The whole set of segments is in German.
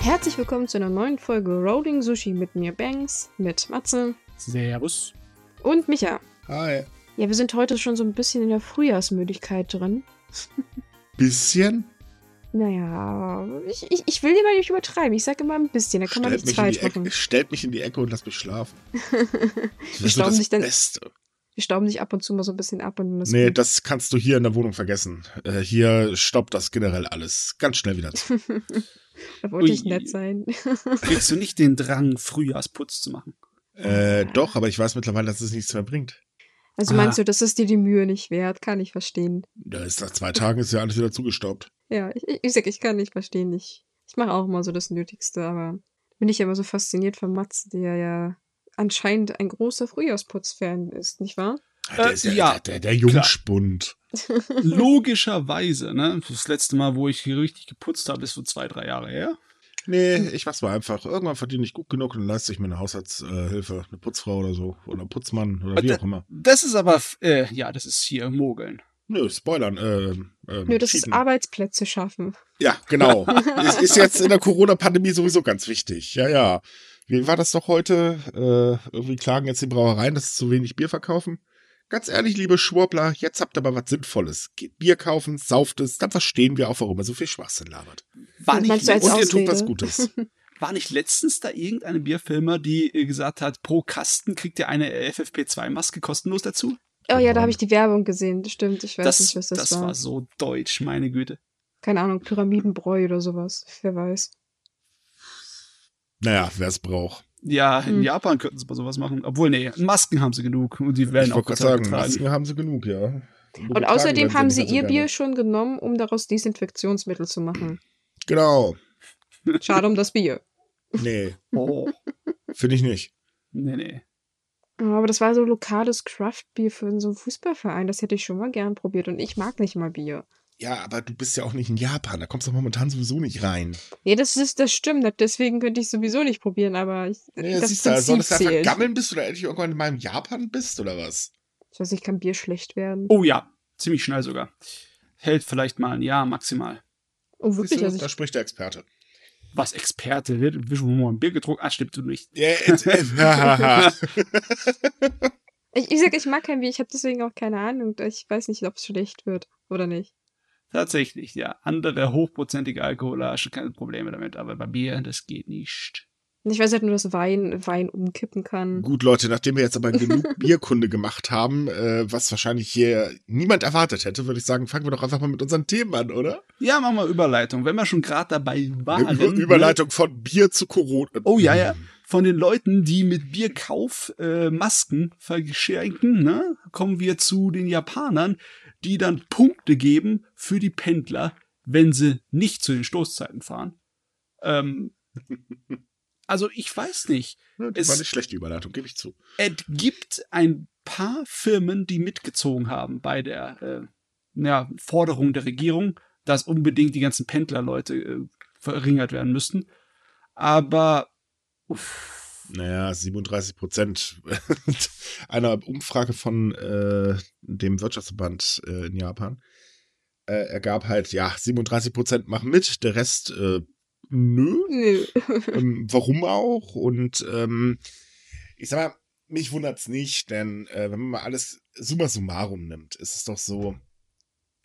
Herzlich willkommen zu einer neuen Folge Rolling Sushi mit mir Banks, mit Matze Servus. und Micha. Hi. Ja, wir sind heute schon so ein bisschen in der Frühjahrsmüdigkeit drin. Bisschen? Naja, ich, ich, ich will dir mal nicht übertreiben. Ich sag immer ein bisschen, da kann man Stellt nichts mich, in falsch die Ecke, machen. stellt mich in die Ecke und lass mich schlafen. Das Wir ist das dich dann- Beste. Wir stauben dich ab und zu mal so ein bisschen ab und Nee, gut. das kannst du hier in der Wohnung vergessen. Äh, hier stoppt das generell alles. Ganz schnell wieder zu. da wollte ich Ui. nett sein. Kriegst du nicht den Drang, Frühjahrsputz zu machen? äh, doch, aber ich weiß mittlerweile, dass es nichts mehr bringt. Also Ah. meinst du, das ist dir die Mühe nicht wert? Kann ich verstehen. Da ist nach zwei Tagen ist ja alles wieder zugestaubt. Ja, ich, ich, ich sag, ich kann nicht verstehen. Ich, ich mache auch immer so das Nötigste, aber bin ich ja immer so fasziniert von Mats, der ja anscheinend ein großer Frühjahrsputz-Fan ist, nicht wahr? Der Äh, ist ja, ja, der, der, der Jungspund. Logischerweise, ne? Das letzte Mal, wo ich hier richtig geputzt habe, ist so zwei, drei Jahre her. Nee, ich mach's mal einfach. Irgendwann verdiene ich gut genug und leiste ich mir eine Haushaltshilfe, eine Putzfrau oder so. Oder Putzmann oder wie auch immer. Das ist aber, äh, ja, das ist hier Mogeln. Nö, Spoilern. Ähm, ähm, Nö, das ist cheaten. Arbeitsplätze schaffen. Ja, genau. es ist jetzt in der Corona-Pandemie sowieso ganz wichtig. Ja, ja. Wie war das doch heute? Äh, irgendwie klagen jetzt die Brauereien, dass sie zu wenig Bier verkaufen. Ganz ehrlich, liebe Schwurbler, jetzt habt ihr aber was Sinnvolles. Geht Bier kaufen, sauft es, dann verstehen wir auch, warum ihr so viel Schwachsinn labert. War nicht, du als Und ihr tut Ausrede? was Gutes. war nicht letztens da irgendeine Bierfirma, die äh, gesagt hat, pro Kasten kriegt ihr eine FFP2-Maske kostenlos dazu? Oh ja, da habe ich die Werbung gesehen. Stimmt, ich weiß Das, nicht, was das, das war. war so deutsch, meine Güte. Keine Ahnung, Pyramidenbräu oder sowas. Wer weiß. Naja, wer es braucht. Ja, in Hm. Japan könnten sie mal sowas machen. Obwohl, nee, Masken haben sie genug und die werden Ich auch gerade sagen, getragen. Masken haben sie genug, ja. Und außerdem haben sie ihr Bier schon genommen, um daraus Desinfektionsmittel zu machen. Genau. Schade um das Bier. Nee, Oh, finde ich nicht. nee, nee. Oh, Aber das war so lokales Craftbier für so einen Fußballverein. Das hätte ich schon mal gern probiert. Und ich mag nicht mal Bier. Ja, aber du bist ja auch nicht in Japan. Da kommst du momentan sowieso nicht rein. Nee, das ist, das stimmt. Deswegen könnte ich sowieso nicht probieren, aber ich, Nee, das siehst du, soll Prinzip das einfach zählt. gammeln bist oder endlich irgendwann in Japan bist oder was? Ich weiß nicht, kann Bier schlecht werden? Oh ja, ziemlich schnell sogar. Hält vielleicht mal ein Jahr maximal. Oh, wirklich? du, Also da ich, spricht der Experte. Was Experte wird, wir schon mal ein Bier getrunken. Ah, stimmt du nicht. Ja, jetzt, äh, hahaha. ich, ich sag, ich mag kein Bier. Ich habe deswegen auch keine Ahnung. Ich weiß nicht, ob es schlecht wird oder nicht. Tatsächlich, ja. Andere hochprozentige Alkohol hast du keine Probleme damit, aber bei Bier, das geht nicht. Ich weiß halt nur, dass Wein, Wein umkippen kann. Gut, Leute, nachdem wir jetzt aber genug Bierkunde gemacht haben, äh, was wahrscheinlich hier niemand erwartet hätte, würde ich sagen, fangen wir doch einfach mal mit unseren Themen an, oder? Ja, machen wir Überleitung. Wenn wir schon gerade dabei waren. Über? Überleitung von Bier zu Corona. Oh, ja, ja. Von den Leuten, die mit Bierkauf äh, Masken verschenken, ne, kommen wir zu den Japanern, die dann Punkte geben für die Pendler, wenn sie nicht zu den Stoßzeiten fahren. Ähm, also ich weiß nicht. Ja, Das es- war eine schlechte Überleitung, gebe ich zu. Es gibt ein paar Firmen, die mitgezogen haben bei der äh, ja, Forderung der Regierung, dass unbedingt die ganzen Pendlerleute äh, verringert werden müssten. Aber uff, Naja, 37 Prozent einer Umfrage von äh, dem Wirtschaftsverband äh, in Japan äh, ergab halt, ja, 37 Prozent machen mit, der Rest äh, nö. Nö. ähm, warum auch? Und ähm, ich sag mal, mich wundert's nicht, denn äh, wenn man mal alles summa summarum nimmt, ist es doch so,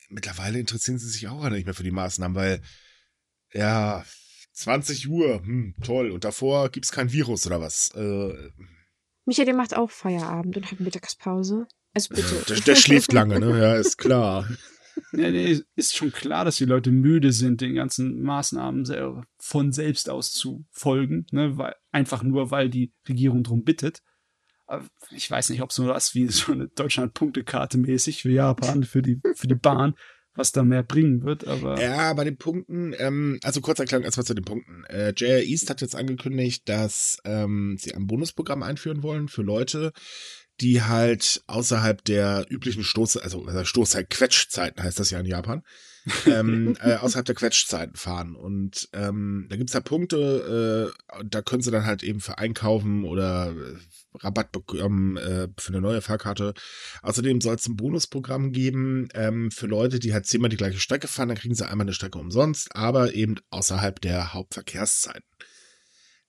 mittlerweile interessieren sie sich auch nicht mehr für die Maßnahmen, weil ja, 20 Uhr, hm, toll, und davor gibt's kein Virus oder was. Äh, Michael, der macht auch Feierabend und hat Mittagspause. Also bitte. der, der schläft lange, ne? Ja, ist klar. ja, nee, ist schon klar, dass die Leute müde sind, den ganzen Maßnahmen von selbst aus zu folgen, ne, weil, einfach nur, weil die Regierung drum bittet. Aber ich weiß nicht, ob so was wie so eine Deutschland-Punktekarte mäßig für Japan, für die, für die Bahn, was da mehr bringen wird, aber. Ja, bei den Punkten, ähm, also kurz Erklärung erstmal zu den Punkten. Äh, JR East hat jetzt angekündigt, dass ähm, sie ein Bonusprogramm einführen wollen für Leute, die halt außerhalb der üblichen Stoß, also, also Stoßzeit, Quetschzeiten heißt das ja in Japan, ähm, äh, außerhalb der Quetschzeiten fahren. Und ähm, da gibt's da Punkte, äh, da können sie dann halt eben für einkaufen oder äh, Rabatt bekommen äh, für eine neue Fahrkarte. Außerdem soll es ein Bonusprogramm geben ähm, für Leute, die halt zehnmal die gleiche Strecke fahren. Dann kriegen sie einmal eine Strecke umsonst, aber eben außerhalb der Hauptverkehrszeiten.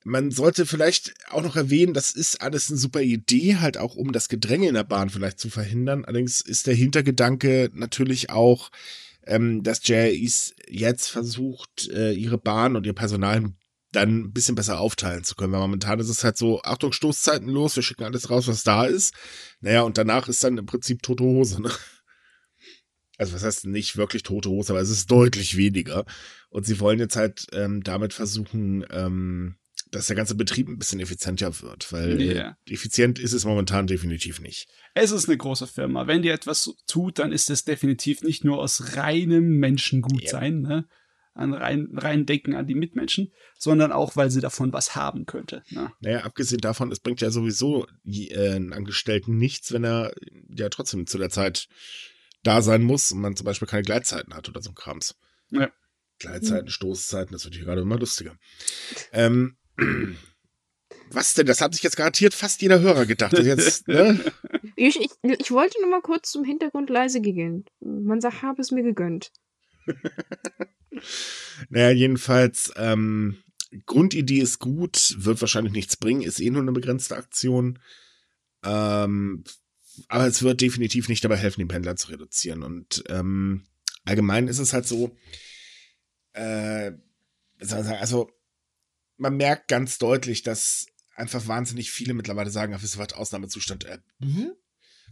Man sollte vielleicht auch noch erwähnen, das ist alles eine super Idee, halt auch um das Gedränge in der Bahn vielleicht zu verhindern. Allerdings ist der Hintergedanke natürlich auch, ähm, dass JREs jetzt versucht, äh, ihre Bahn und ihr Personal dann ein bisschen besser aufteilen zu können. Weil momentan ist es halt so, Achtung, Stoßzeiten los, wir schicken alles raus, was da ist. Naja, und danach ist dann im Prinzip tote Hose, ne? Also was heißt nicht wirklich tote Hose, aber es ist deutlich weniger. Und sie wollen jetzt halt ähm, damit versuchen, ähm, dass der ganze Betrieb ein bisschen effizienter wird, weil yeah. effizient ist es momentan definitiv nicht. Es ist eine große Firma. Wenn die etwas tut, dann ist es definitiv nicht nur aus reinem Menschengutsein, yeah. ne? an rein, rein Denken an die Mitmenschen, sondern auch, weil sie davon was haben könnte. Ne? Naja, abgesehen davon, es bringt ja sowieso äh, einen Angestellten nichts, wenn er ja trotzdem zu der Zeit da sein muss und man zum Beispiel keine Gleitzeiten hat oder so ein Krams. Ja. Gleitzeiten, Stoßzeiten, das wird hier gerade immer lustiger. Ähm, was denn? Das hat sich jetzt garantiert fast jeder Hörer gedacht. Jetzt, ne? ich, ich, ich wollte nur mal kurz zum Hintergrund leise gehen. Man sagt, habe es mir gegönnt. naja, jedenfalls, ähm, Grundidee ist gut, wird wahrscheinlich nichts bringen, ist eh nur eine begrenzte Aktion. Ähm, aber es wird definitiv nicht dabei helfen, den Pendler zu reduzieren. Und ähm, allgemein ist es halt so, äh, also man merkt ganz deutlich, dass einfach wahnsinnig viele mittlerweile sagen, ach, wisst ihr was, Ausnahmezustand. Äh, mhm.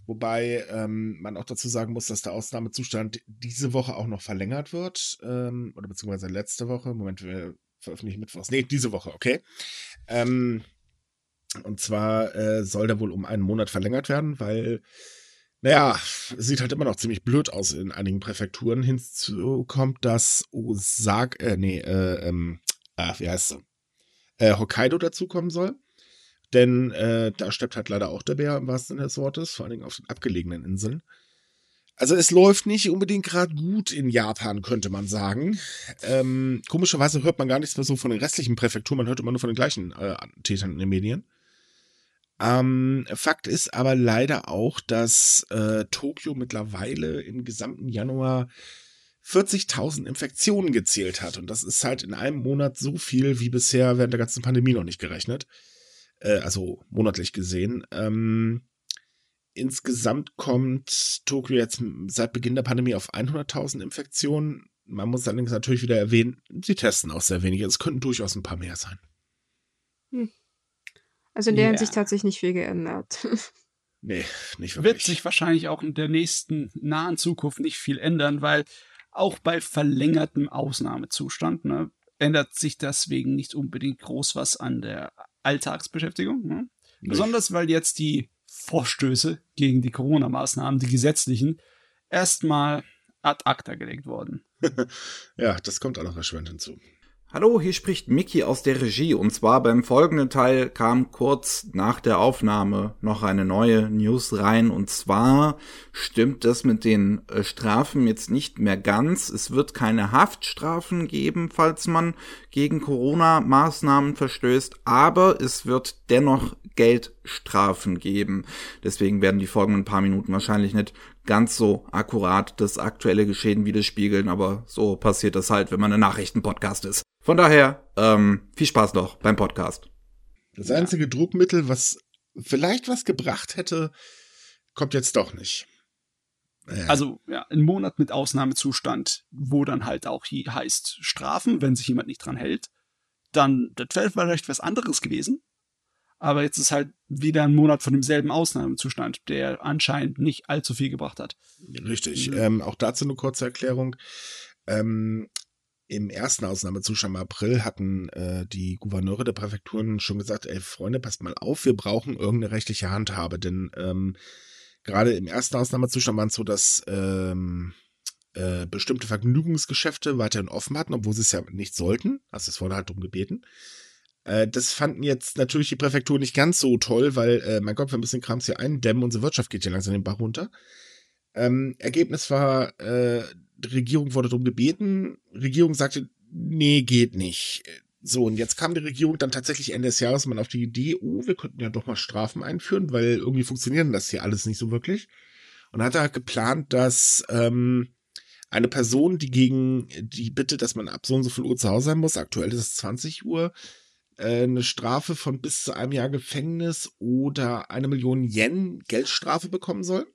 Wobei ähm, man auch dazu sagen muss, dass der Ausnahmezustand diese Woche auch noch verlängert wird. Ähm, oder beziehungsweise letzte Woche. Moment, wir veröffentlichen Mittwochs. Nee, diese Woche, okay. Ähm, und zwar äh, soll der wohl um einen Monat verlängert werden, weil, naja, sieht halt immer noch ziemlich blöd aus in einigen Präfekturen. Hinzu kommt, dass Osaka, äh, nee, äh, ähm, ah, wie heißt sie? Äh, Hokkaido dazukommen soll. Denn äh, da steppt halt leider auch der Bär im wahrsten Sinne des Wortes, vor allen Dingen auf den abgelegenen Inseln. Also es läuft nicht unbedingt gerade gut in Japan, könnte man sagen. Ähm, komischerweise hört man gar nichts mehr so von den restlichen Präfekturen, man hört immer nur von den gleichen äh, Tätern in den Medien. Ähm, Fakt ist aber leider auch, dass äh, Tokio mittlerweile im gesamten Januar 40.000 Infektionen gezählt hat. Und das ist halt in einem Monat so viel wie bisher während der ganzen Pandemie noch nicht gerechnet. Äh, also monatlich gesehen. Ähm, insgesamt kommt Tokio jetzt seit Beginn der Pandemie auf 100.000 Infektionen. Man muss allerdings natürlich wieder erwähnen, sie testen auch sehr wenige. Es könnten durchaus ein paar mehr sein. Hm. Also in der yeah. Hinsicht hat sich nicht viel geändert. nee, nicht wirklich. Wird sich wahrscheinlich auch in der nächsten nahen Zukunft nicht viel ändern, weil auch bei verlängertem Ausnahmezustand ne, ändert sich deswegen nicht unbedingt groß was an der Alltagsbeschäftigung. Ne? Besonders weil jetzt die Vorstöße gegen die Corona-Maßnahmen, die gesetzlichen, erstmal ad acta gelegt wurden. ja, das kommt auch noch erschwerend hinzu. Hallo, hier spricht Mickey aus der Regie und zwar beim folgenden Teil kam kurz nach der Aufnahme noch eine neue News rein und zwar stimmt das mit den äh, Strafen jetzt nicht mehr ganz. Es wird keine Haftstrafen geben, falls man gegen Corona-Maßnahmen verstößt, aber es wird dennoch Geldstrafen geben. Deswegen werden die folgenden paar Minuten wahrscheinlich nicht ganz so akkurat das aktuelle Geschehen widerspiegeln, aber so passiert das halt, wenn man ein Nachrichtenpodcast ist. Von daher, ähm, viel Spaß noch beim Podcast. Das einzige Druckmittel, was vielleicht was gebracht hätte, kommt jetzt doch nicht. Ja. Also ja, ein Monat mit Ausnahmezustand, wo dann halt auch hier heißt Strafen, wenn sich jemand nicht dran hält, dann das wäre vielleicht was anderes gewesen. Aber jetzt ist halt wieder ein Monat von demselben Ausnahmezustand, der anscheinend nicht allzu viel gebracht hat. Richtig. Mhm. Ähm, auch dazu eine kurze Erklärung. Ähm, im ersten Ausnahmezustand im April hatten äh, die Gouverneure der Präfekturen schon gesagt, ey Freunde, passt mal auf, wir brauchen irgendeine rechtliche Handhabe, denn ähm, gerade im ersten Ausnahmezustand war es so, dass ähm, äh, bestimmte Vergnügungsgeschäfte weiterhin offen hatten, obwohl sie es ja nicht sollten. Also es wurde halt darum gebeten. Äh, das fanden jetzt natürlich die Präfektur nicht ganz so toll, weil, äh, mein Gott, wir müssen Krams hier eindämmen, unsere Wirtschaft geht ja langsam den Bach runter. Ähm, Ergebnis war, äh, Regierung wurde darum gebeten. Regierung sagte, nee, geht nicht. So, und jetzt kam die Regierung dann tatsächlich Ende des Jahres mal auf die Idee, oh, wir könnten ja doch mal Strafen einführen, weil irgendwie funktionieren das hier alles nicht so wirklich. Und hat er geplant, dass ähm, eine Person, die gegen die Bitte, dass man ab so und so viel Uhr zu Hause sein muss, aktuell ist es 20 Uhr, äh, eine Strafe von bis zu einem Jahr Gefängnis oder eine Million Yen Geldstrafe bekommen soll.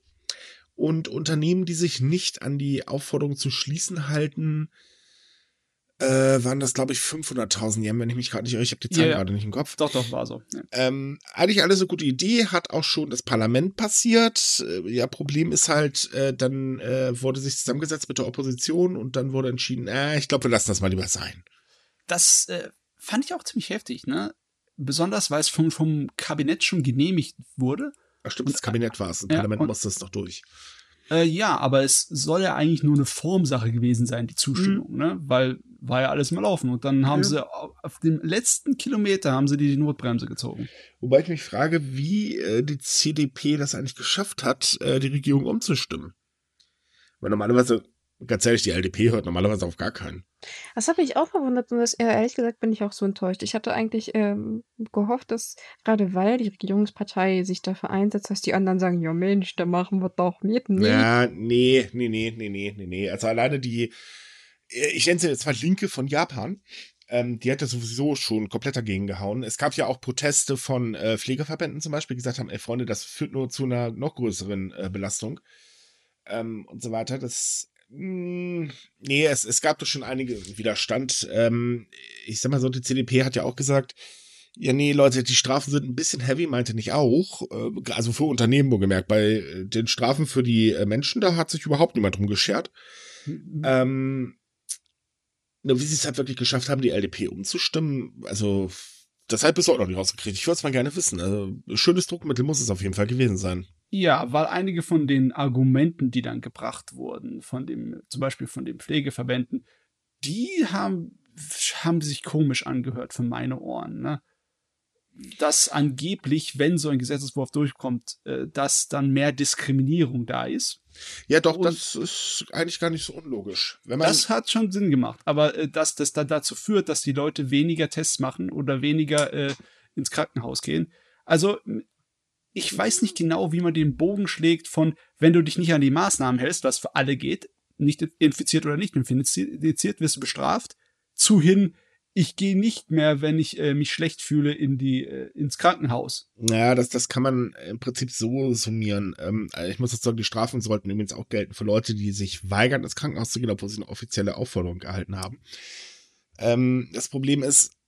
Und Unternehmen, die sich nicht an die Aufforderung zu schließen halten, äh, waren das, glaube ich, 500.000 Yen, wenn ich mich gerade nicht irre. Ich habe die Zahl Ja, ja. gerade nicht im Kopf. Doch, doch, war so. Ja. Ähm, eigentlich alles eine gute Idee, hat auch schon das Parlament passiert. Äh, ja, Problem ist halt, äh, dann äh, wurde sich zusammengesetzt mit der Opposition und dann wurde entschieden, äh, ich glaube, wir lassen das mal lieber sein. Das äh, fand ich auch ziemlich heftig, ne? Besonders, weil es vom, vom Kabinett schon genehmigt wurde. Ach stimmt, das Kabinett war es. Das Ja, Parlament und- musste es noch durch. Äh, ja, aber es soll ja eigentlich nur eine Formsache gewesen sein, die Zustimmung, ne? Weil war ja alles mal laufen. Und dann haben Ja. sie auf auf dem letzten Kilometer haben sie die Notbremse gezogen. Wobei ich mich frage, wie äh, die CDP das eigentlich geschafft hat, äh, die Regierung umzustimmen. Weil normalerweise, ganz ehrlich, die LDP hört normalerweise auf gar keinen. Das hat mich auch verwundert und das, ehrlich gesagt bin ich auch so enttäuscht. Ich hatte eigentlich ähm, gehofft, dass gerade weil die Regierungspartei sich dafür einsetzt, dass die anderen sagen, ja Mensch, da machen wir doch mit. Nee. Ja, nee, nee, nee, nee, nee, nee, nee. Also alleine die, äh, ich nenne sie jetzt mal Linke von Japan, ähm, die hat ja sowieso schon komplett dagegen gehauen. Es gab ja auch Proteste von äh, Pflegeverbänden zum Beispiel, die gesagt haben, ey Freunde, das führt nur zu einer noch größeren äh, Belastung ähm, und so weiter. Das, nee, es, es gab doch schon einige Widerstand. Ähm, ich sag mal so, die CDP hat ja auch gesagt, ja, nee, Leute, die Strafen sind ein bisschen heavy, meinte nicht auch. Äh, Also für Unternehmen, wohlgemerkt. Bei äh, den Strafen für die äh, Menschen, da hat sich überhaupt niemand drum geschert. Ähm, nur wie sie es halt wirklich geschafft haben, die LDP umzustimmen, also das hat bis heute noch nicht rausgekriegt. Ich würde es mal gerne wissen. Also, schönes Druckmittel muss es auf jeden Fall gewesen sein. Ja, weil einige von den Argumenten, die dann gebracht wurden, von dem, zum Beispiel von den Pflegeverbänden, die haben, haben sich komisch angehört für meine Ohren, ne? Dass angeblich, wenn so ein Gesetzeswurf durchkommt, äh, dass dann mehr Diskriminierung da ist. Ja, doch, Und- das ist eigentlich gar nicht so unlogisch. Das hat schon Sinn gemacht. Aber äh, dass das dann dazu führt, dass die Leute weniger Tests machen oder weniger äh, ins Krankenhaus gehen. Also, ich weiß nicht genau, wie man den Bogen schlägt von, wenn du dich nicht an die Maßnahmen hältst, was für alle geht, nicht infiziert oder nicht infiziert, wirst du bestraft, zu hin, ich gehe nicht mehr, wenn ich äh, mich schlecht fühle, in die, äh, ins Krankenhaus. ja, das, das kann man im Prinzip so summieren. Ähm, ich muss jetzt sagen, die Strafen sollten übrigens auch gelten für Leute, die sich weigern, ins Krankenhaus zu gehen, obwohl sie eine offizielle Aufforderung erhalten haben. Ähm, das Problem ist,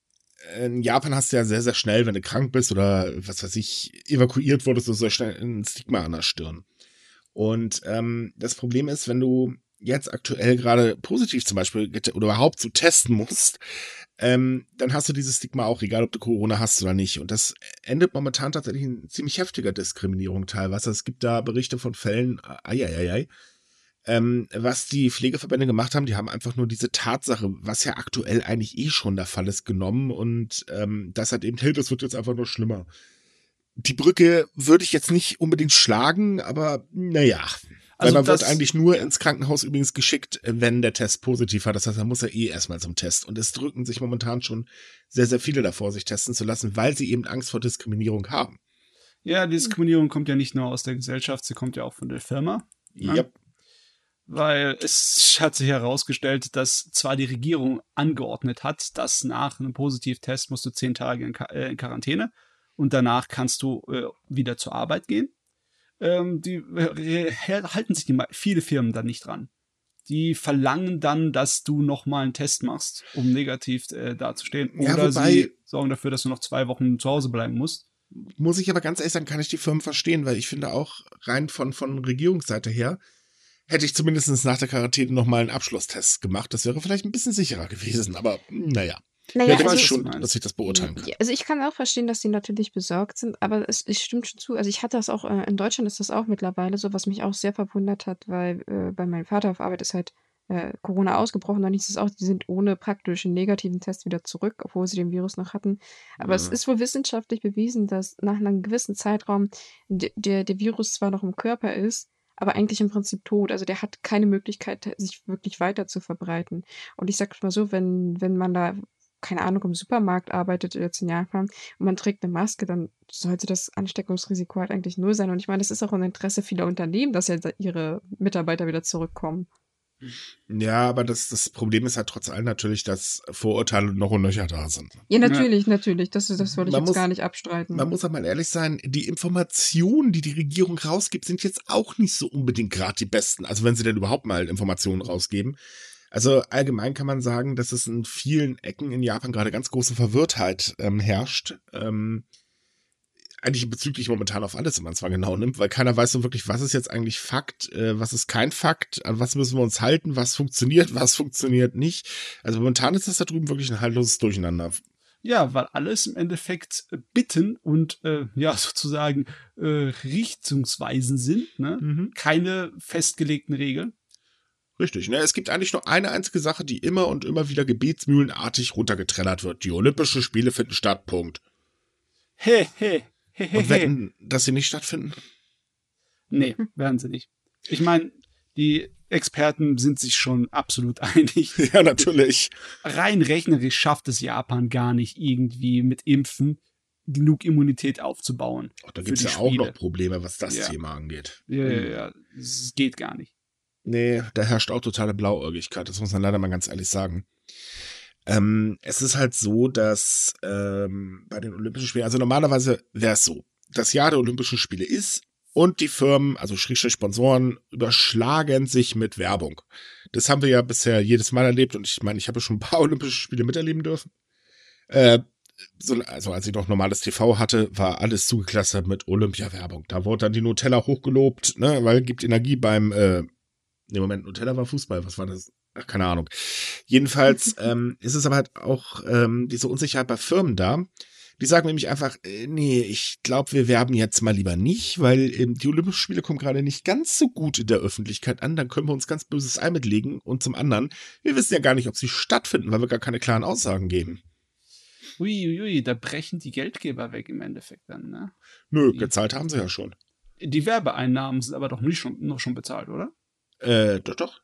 in Japan hast du ja sehr, sehr schnell, wenn du krank bist oder was weiß ich, evakuiert wurdest, du sehr schnell ein Stigma an der Stirn. Und ähm, das Problem ist, wenn du jetzt aktuell gerade positiv zum Beispiel oder überhaupt so testen musst, ähm, dann hast du dieses Stigma auch, egal ob du Corona hast oder nicht. Und das endet momentan tatsächlich in ziemlich heftiger Diskriminierung teilweise. Es gibt da Berichte von Fällen, ai, ähm, was die Pflegeverbände gemacht haben, die haben einfach nur diese Tatsache, was ja aktuell eigentlich eh schon der Fall ist, genommen und ähm, das hat eben, hey, das wird jetzt einfach nur schlimmer. Die Brücke würde ich jetzt nicht unbedingt schlagen, aber naja. Weil Also man wird eigentlich nur ins Krankenhaus übrigens geschickt, wenn der Test positiv war. Das heißt, man muss ja eh erstmal zum Test. Und es drücken sich momentan schon sehr, sehr viele davor, sich testen zu lassen, weil sie eben Angst vor Diskriminierung haben. Ja, Diskriminierung kommt ja nicht nur aus der Gesellschaft, sie kommt ja auch von der Firma. Ja. Ja. Weil es hat sich herausgestellt, dass zwar die Regierung angeordnet hat, dass nach einem Positivtest musst du zehn Tage in, Qua- äh, in Quarantäne und danach kannst du äh, wieder zur Arbeit gehen. Ähm, die äh, halten sich die, viele Firmen dann nicht dran. Die verlangen dann, dass du nochmal einen Test machst, um negativ äh, dazustehen. Ja, Oder wobei- sie sorgen dafür, dass du noch zwei Wochen zu Hause bleiben musst. Muss ich aber ganz ehrlich sagen, kann ich die Firmen verstehen, weil ich finde auch rein von, von Regierungsseite her, hätte ich zumindest nach der Quarantäne nochmal einen Abschlusstest gemacht. Das wäre vielleicht ein bisschen sicherer gewesen, aber naja. Naja, Ja, ich du schon, dass ich das beurteilen kann. Ja, Also ich kann auch verstehen, dass die natürlich besorgt sind, aber es, es stimmt schon zu. Also ich hatte das auch, äh, in Deutschland ist das auch mittlerweile so, was mich auch sehr verwundert hat, weil äh, bei meinem Vater auf Arbeit ist halt äh, Corona ausgebrochen, dann hieß es auch, die sind ohne praktischen negativen Test wieder zurück, obwohl sie den Virus noch hatten. Aber es Ja. ist wohl wissenschaftlich bewiesen, dass nach einem gewissen Zeitraum de- der, der Virus zwar noch im Körper ist, aber eigentlich im Prinzip tot. Also der hat keine Möglichkeit, sich wirklich weiter zu verbreiten. Und ich sag mal so, wenn, wenn man da, keine Ahnung, im Supermarkt arbeitet jetzt in Japan und man trägt eine Maske, dann sollte das Ansteckungsrisiko halt eigentlich null sein. Und ich meine, das ist auch ein Interesse vieler Unternehmen, dass ja ihre Mitarbeiter wieder zurückkommen. Ja, aber das, das Problem ist halt trotz allem natürlich, dass Vorurteile noch und nöcher da sind. Ja, natürlich, ja. natürlich. Das, das wollte ich man jetzt muss, gar nicht abstreiten. Man muss auch mal ehrlich sein, die Informationen, die die Regierung rausgibt, sind jetzt auch nicht so unbedingt gerade die besten. Also wenn sie denn überhaupt mal Informationen rausgeben. Also allgemein kann man sagen, dass es in vielen Ecken in Japan gerade ganz große Verwirrtheit ähm, herrscht. Ähm, eigentlich bezüglich momentan auf alles, wenn man es mal genau nimmt, weil keiner weiß so wirklich, was ist jetzt eigentlich Fakt, äh, was ist kein Fakt, an was müssen wir uns halten, was funktioniert, was funktioniert nicht. Also momentan ist das da drüben wirklich ein haltloses Durcheinander. Ja, weil alles im Endeffekt äh, Bitten und äh, ja sozusagen äh, Richtungsweisen sind, ne? Mhm. Keine festgelegten Regeln. Richtig, ne? Es gibt eigentlich nur eine einzige Sache, die immer und immer wieder gebetsmühlenartig runtergetrellert wird. Die Olympischen Spiele finden statt. Punkt. He, he. Und wetten, dass sie nicht stattfinden? Nee, werden sie nicht. Ich meine, die Experten sind sich schon absolut einig. Ja, natürlich. Rein rechnerisch schafft es Japan gar nicht irgendwie mit Impfen genug Immunität aufzubauen. Ach, da gibt es ja Spiele. auch noch Probleme, was das ja. Thema angeht. Ja, ja, ja. Es geht gar nicht. Nee, da herrscht auch totale Blauäugigkeit, das muss man leider mal ganz ehrlich sagen. Ähm, es ist halt so, dass ähm, bei den Olympischen Spielen, also normalerweise wäre es so, das Jahr der Olympischen Spiele ist und die Firmen, also Schrägstrich Sponsoren, überschlagen sich mit Werbung. Das haben wir ja bisher jedes Mal erlebt und ich meine, ich habe schon ein paar Olympische Spiele miterleben dürfen. Äh, so, also als ich noch normales TV hatte, war alles zugeklustert mit Olympia-Werbung. Da wurde dann die Nutella hochgelobt, ne, weil gibt Energie beim, äh, im Moment Nutella war Fußball, was war das? Ach, keine Ahnung. Jedenfalls ähm, ist es aber halt auch ähm, diese Unsicherheit bei Firmen da. Die sagen nämlich einfach, äh, nee, ich glaube, wir werben jetzt mal lieber nicht, weil ähm, die Olympischen Spiele kommen gerade nicht ganz so gut in der Öffentlichkeit an. Dann können wir uns ganz böses Ei mitlegen. Und zum anderen, wir wissen ja gar nicht, ob sie stattfinden, weil wir gar keine klaren Aussagen geben. Uiuiui, ui, da brechen die Geldgeber weg im Endeffekt dann, ne? Nö, die, gezahlt haben sie ja schon. Die Werbeeinnahmen sind aber doch nicht schon, noch schon bezahlt, oder? Äh, doch, doch.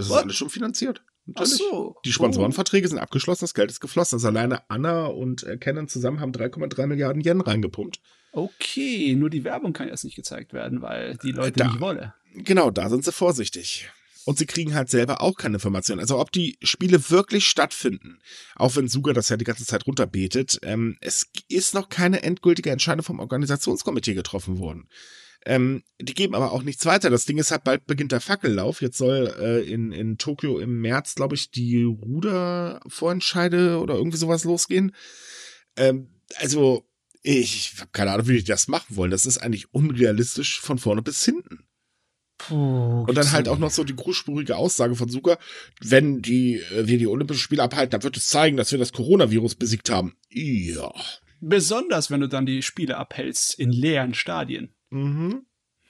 Das What? ist alles schon finanziert. Natürlich. Ach so. Die Sponsorenverträge sind abgeschlossen, das Geld ist geflossen. Also alleine Anna und äh, Canon zusammen haben 3,3 Milliarden Yen reingepumpt. Okay, nur die Werbung kann jetzt nicht gezeigt werden, weil die Leute da, nicht wollen. Genau, da sind sie vorsichtig. Und sie kriegen halt selber auch keine Informationen. Also ob die Spiele wirklich stattfinden, auch wenn Suga das ja die ganze Zeit runterbetet, ähm, es ist noch keine endgültige Entscheidung vom Organisationskomitee getroffen worden. Ähm, die geben aber auch nichts weiter. Das Ding ist halt, bald beginnt der Fackellauf. Jetzt soll äh, in, in Tokio im März, glaube ich, die Rudervorentscheide oder irgendwie sowas losgehen. Ähm, also, ich habe keine Ahnung, wie die das machen wollen. Das ist eigentlich unrealistisch von vorne bis hinten. Puh, und dann halt auch noch so die großspurige Aussage von Suga, wenn die, äh, wir die Olympischen Spiele abhalten, dann wird es zeigen, dass wir das Coronavirus besiegt haben. Ja. Besonders, wenn du dann die Spiele abhältst in leeren Stadien. Mhm.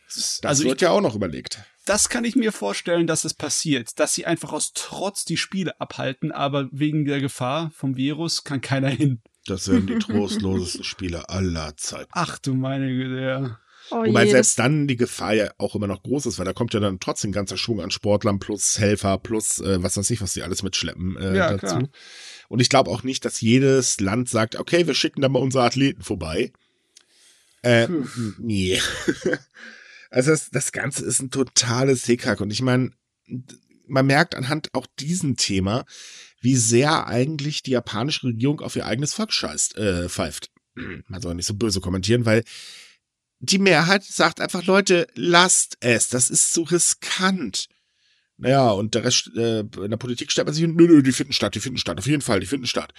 Das, also wird ich, ja auch noch überlegt. Das kann ich mir vorstellen, dass es passiert, dass sie einfach aus Trotz die Spiele abhalten, aber wegen der Gefahr vom Virus kann keiner hin. Das wären die trostlosesten Spiele aller Zeiten. Ach du meine Güte, ja. Oh Wobei je, selbst dann die Gefahr ja auch immer noch groß ist, weil da kommt ja dann trotzdem ein ganzer Schwung an Sportlern plus Helfer plus äh, was weiß ich, was die alles mitschleppen äh, ja, dazu. Klar. Und ich glaube auch nicht, dass jedes Land sagt, okay, wir schicken da mal unsere Athleten vorbei. Äh, nee. also das, das Ganze ist ein totales Hickhack. Und ich meine, man merkt anhand auch diesem Thema, wie sehr eigentlich die japanische Regierung auf ihr eigenes Volk scheißt, äh, pfeift. Man soll nicht so böse kommentieren, weil die Mehrheit sagt einfach, Leute, lasst es, das ist zu riskant. Naja, und der Rest äh, in der Politik stellt man sich, nö, nö, die finden statt, die finden statt, auf jeden Fall, die finden statt.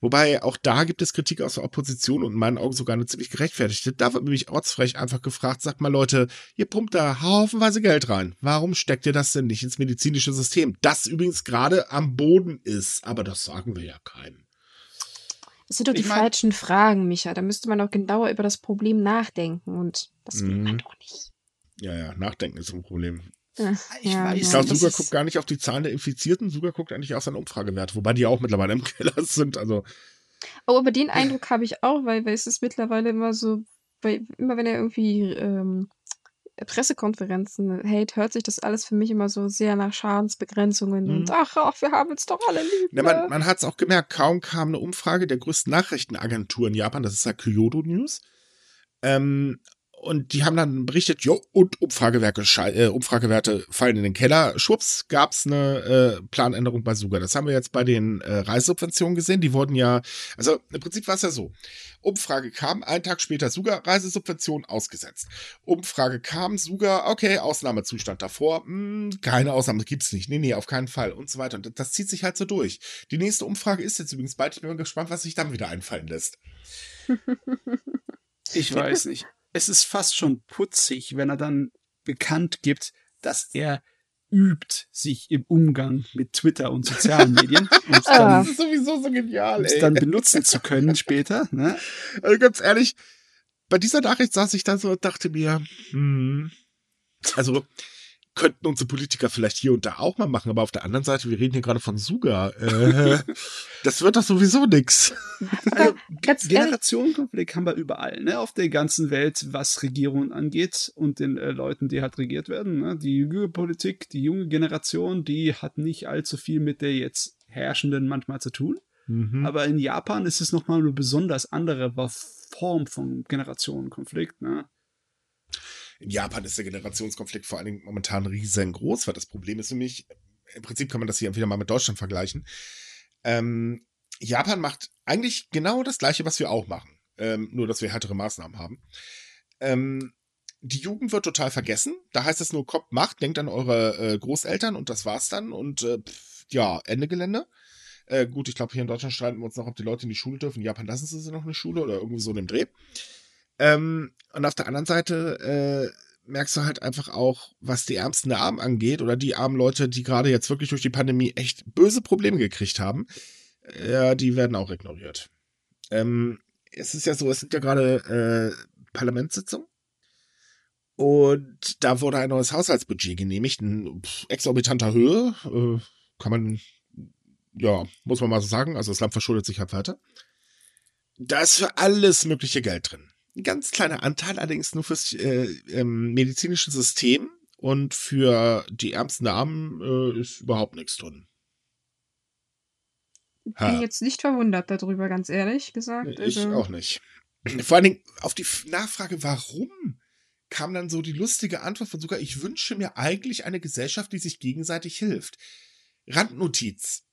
Wobei auch da gibt es Kritik aus der Opposition und in meinen Augen sogar eine ziemlich gerechtfertigte. Da wird nämlich ortsfrech einfach gefragt, sagt mal Leute, ihr pumpt da haufenweise Geld rein. Warum steckt ihr das denn nicht ins medizinische System? Das übrigens gerade am Boden ist, aber das sagen wir ja keinem. Das sind doch die ich mein, falschen Fragen, Micha. Da müsste man auch genauer über das Problem nachdenken und das will man mhm. doch nicht. Ja, ja, nachdenken ist ein Problem. Ich ja, weiß Ich glaube, Suga guckt gar nicht auf die Zahlen der Infizierten, Suga guckt eigentlich auf seine Umfragewerte, wobei die auch mittlerweile im Keller sind. Also. Oh, aber den Eindruck habe ich auch, weil, weil es ist mittlerweile immer so, weil immer wenn er irgendwie ähm, Pressekonferenzen hält, hört sich das alles für mich immer so sehr nach Schadensbegrenzungen mhm. und ach, ach, wir haben uns doch alle lieb. Ja, man ne? man hat es auch gemerkt, kaum kam eine Umfrage der größten Nachrichtenagentur in Japan, das ist ja Kyoto News. Ähm, und die haben dann berichtet, jo, und Umfragewerke, äh, Umfragewerte fallen in den Keller. Schwupps, gab's eine äh, Planänderung bei Suga. Das haben wir jetzt bei den äh, Reisesubventionen gesehen. Die wurden ja, also im Prinzip war es ja so. Umfrage kam, einen Tag später Suga, Reisesubvention ausgesetzt. Umfrage kam, Suga, okay, Ausnahmezustand davor, mh, hm, keine Ausnahme, gibt's nicht. Nee, nee, auf keinen Fall und so weiter. Und das, das zieht sich halt so durch. Die nächste Umfrage ist jetzt übrigens bald. Ich bin mal gespannt, was sich dann wieder einfallen lässt. ich weiß nicht es ist fast schon putzig, wenn er dann bekannt gibt, dass er übt sich im Umgang mit Twitter und sozialen Medien. Um ah. dann, das ist sowieso so genial, ey. dann benutzen zu können später. Ne? Also ganz ehrlich, bei dieser Nachricht saß ich da so und dachte mir, hm, also könnten unsere Politiker vielleicht hier und da auch mal machen, aber auf der anderen Seite, wir reden hier gerade von Suga. Äh, das wird doch sowieso nix. Also, Generationenkonflikt haben wir überall, ne, auf der ganzen Welt, was Regierungen angeht und den äh, Leuten, die halt regiert werden. Ne? Die junge Politik, die junge Generation, die hat nicht allzu viel mit der jetzt Herrschenden manchmal zu tun. Mhm. Aber in Japan ist es nochmal eine besonders andere Form von Generationenkonflikt. Ne? In Japan ist der Generationskonflikt vor allen Dingen momentan riesengroß, weil das Problem ist mich, im Prinzip kann man das hier wieder mal mit Deutschland vergleichen. Ähm, Japan macht eigentlich genau das Gleiche, was wir auch machen. Ähm, nur, dass wir härtere Maßnahmen haben. Ähm, die Jugend wird total vergessen. Da heißt es nur, Kopf macht, denkt an eure äh, Großeltern und das war's dann. Und äh, pff, ja, Ende Gelände. Äh, gut, ich glaube, hier in Deutschland streiten wir uns noch, ob die Leute in die Schule dürfen. In Japan lassen sie noch eine Schule oder irgendwie so in dem Dreh. Ähm, und auf der anderen Seite äh, merkst du halt einfach auch, was die Ärmsten der Armen angeht oder die armen Leute, die gerade jetzt wirklich durch die Pandemie echt böse Probleme gekriegt haben, äh, die werden auch ignoriert. Ähm, es ist ja so, es sind ja gerade äh, Parlamentssitzungen. Und da wurde ein neues Haushaltsbudget genehmigt, in exorbitanter Höhe. Äh, kann man, ja, muss man mal so sagen. Also das Land verschuldet sich halt weiter. Da ist für alles mögliche Geld drin. Ein ganz kleiner Anteil allerdings nur fürs äh, ähm, medizinische System und für die ärmsten Armen äh, ist überhaupt nichts drin. Ha. Bin jetzt nicht verwundert darüber, ganz ehrlich gesagt. Ich also. auch nicht. Vor allen Dingen auf die Nachfrage, warum, kam dann so die lustige Antwort von sogar, ich wünsche mir eigentlich eine Gesellschaft, die sich gegenseitig hilft. Randnotiz.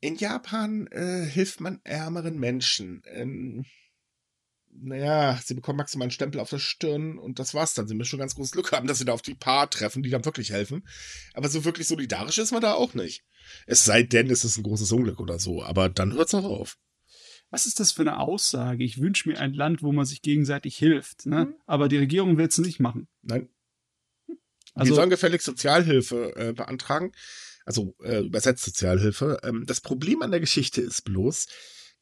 In Japan äh, hilft man ärmeren Menschen. Ähm, naja, sie bekommen maximal einen Stempel auf der Stirn und das war's dann. Sie müssen schon ganz großes Glück haben, dass sie da auf die Paar treffen, die dann wirklich helfen. Aber so wirklich solidarisch ist man da auch nicht. Es sei denn, es ist ein großes Unglück oder so, aber dann hört's auch auf. Was ist das für eine Aussage? Ich wünsche mir ein Land, wo man sich gegenseitig hilft, ne? Mhm. Aber die Regierung will es nicht machen. Nein. Also, Wir sollen gefälligst Sozialhilfe äh, beantragen. Also äh, übersetzt Sozialhilfe. Ähm, das Problem an der Geschichte ist bloß,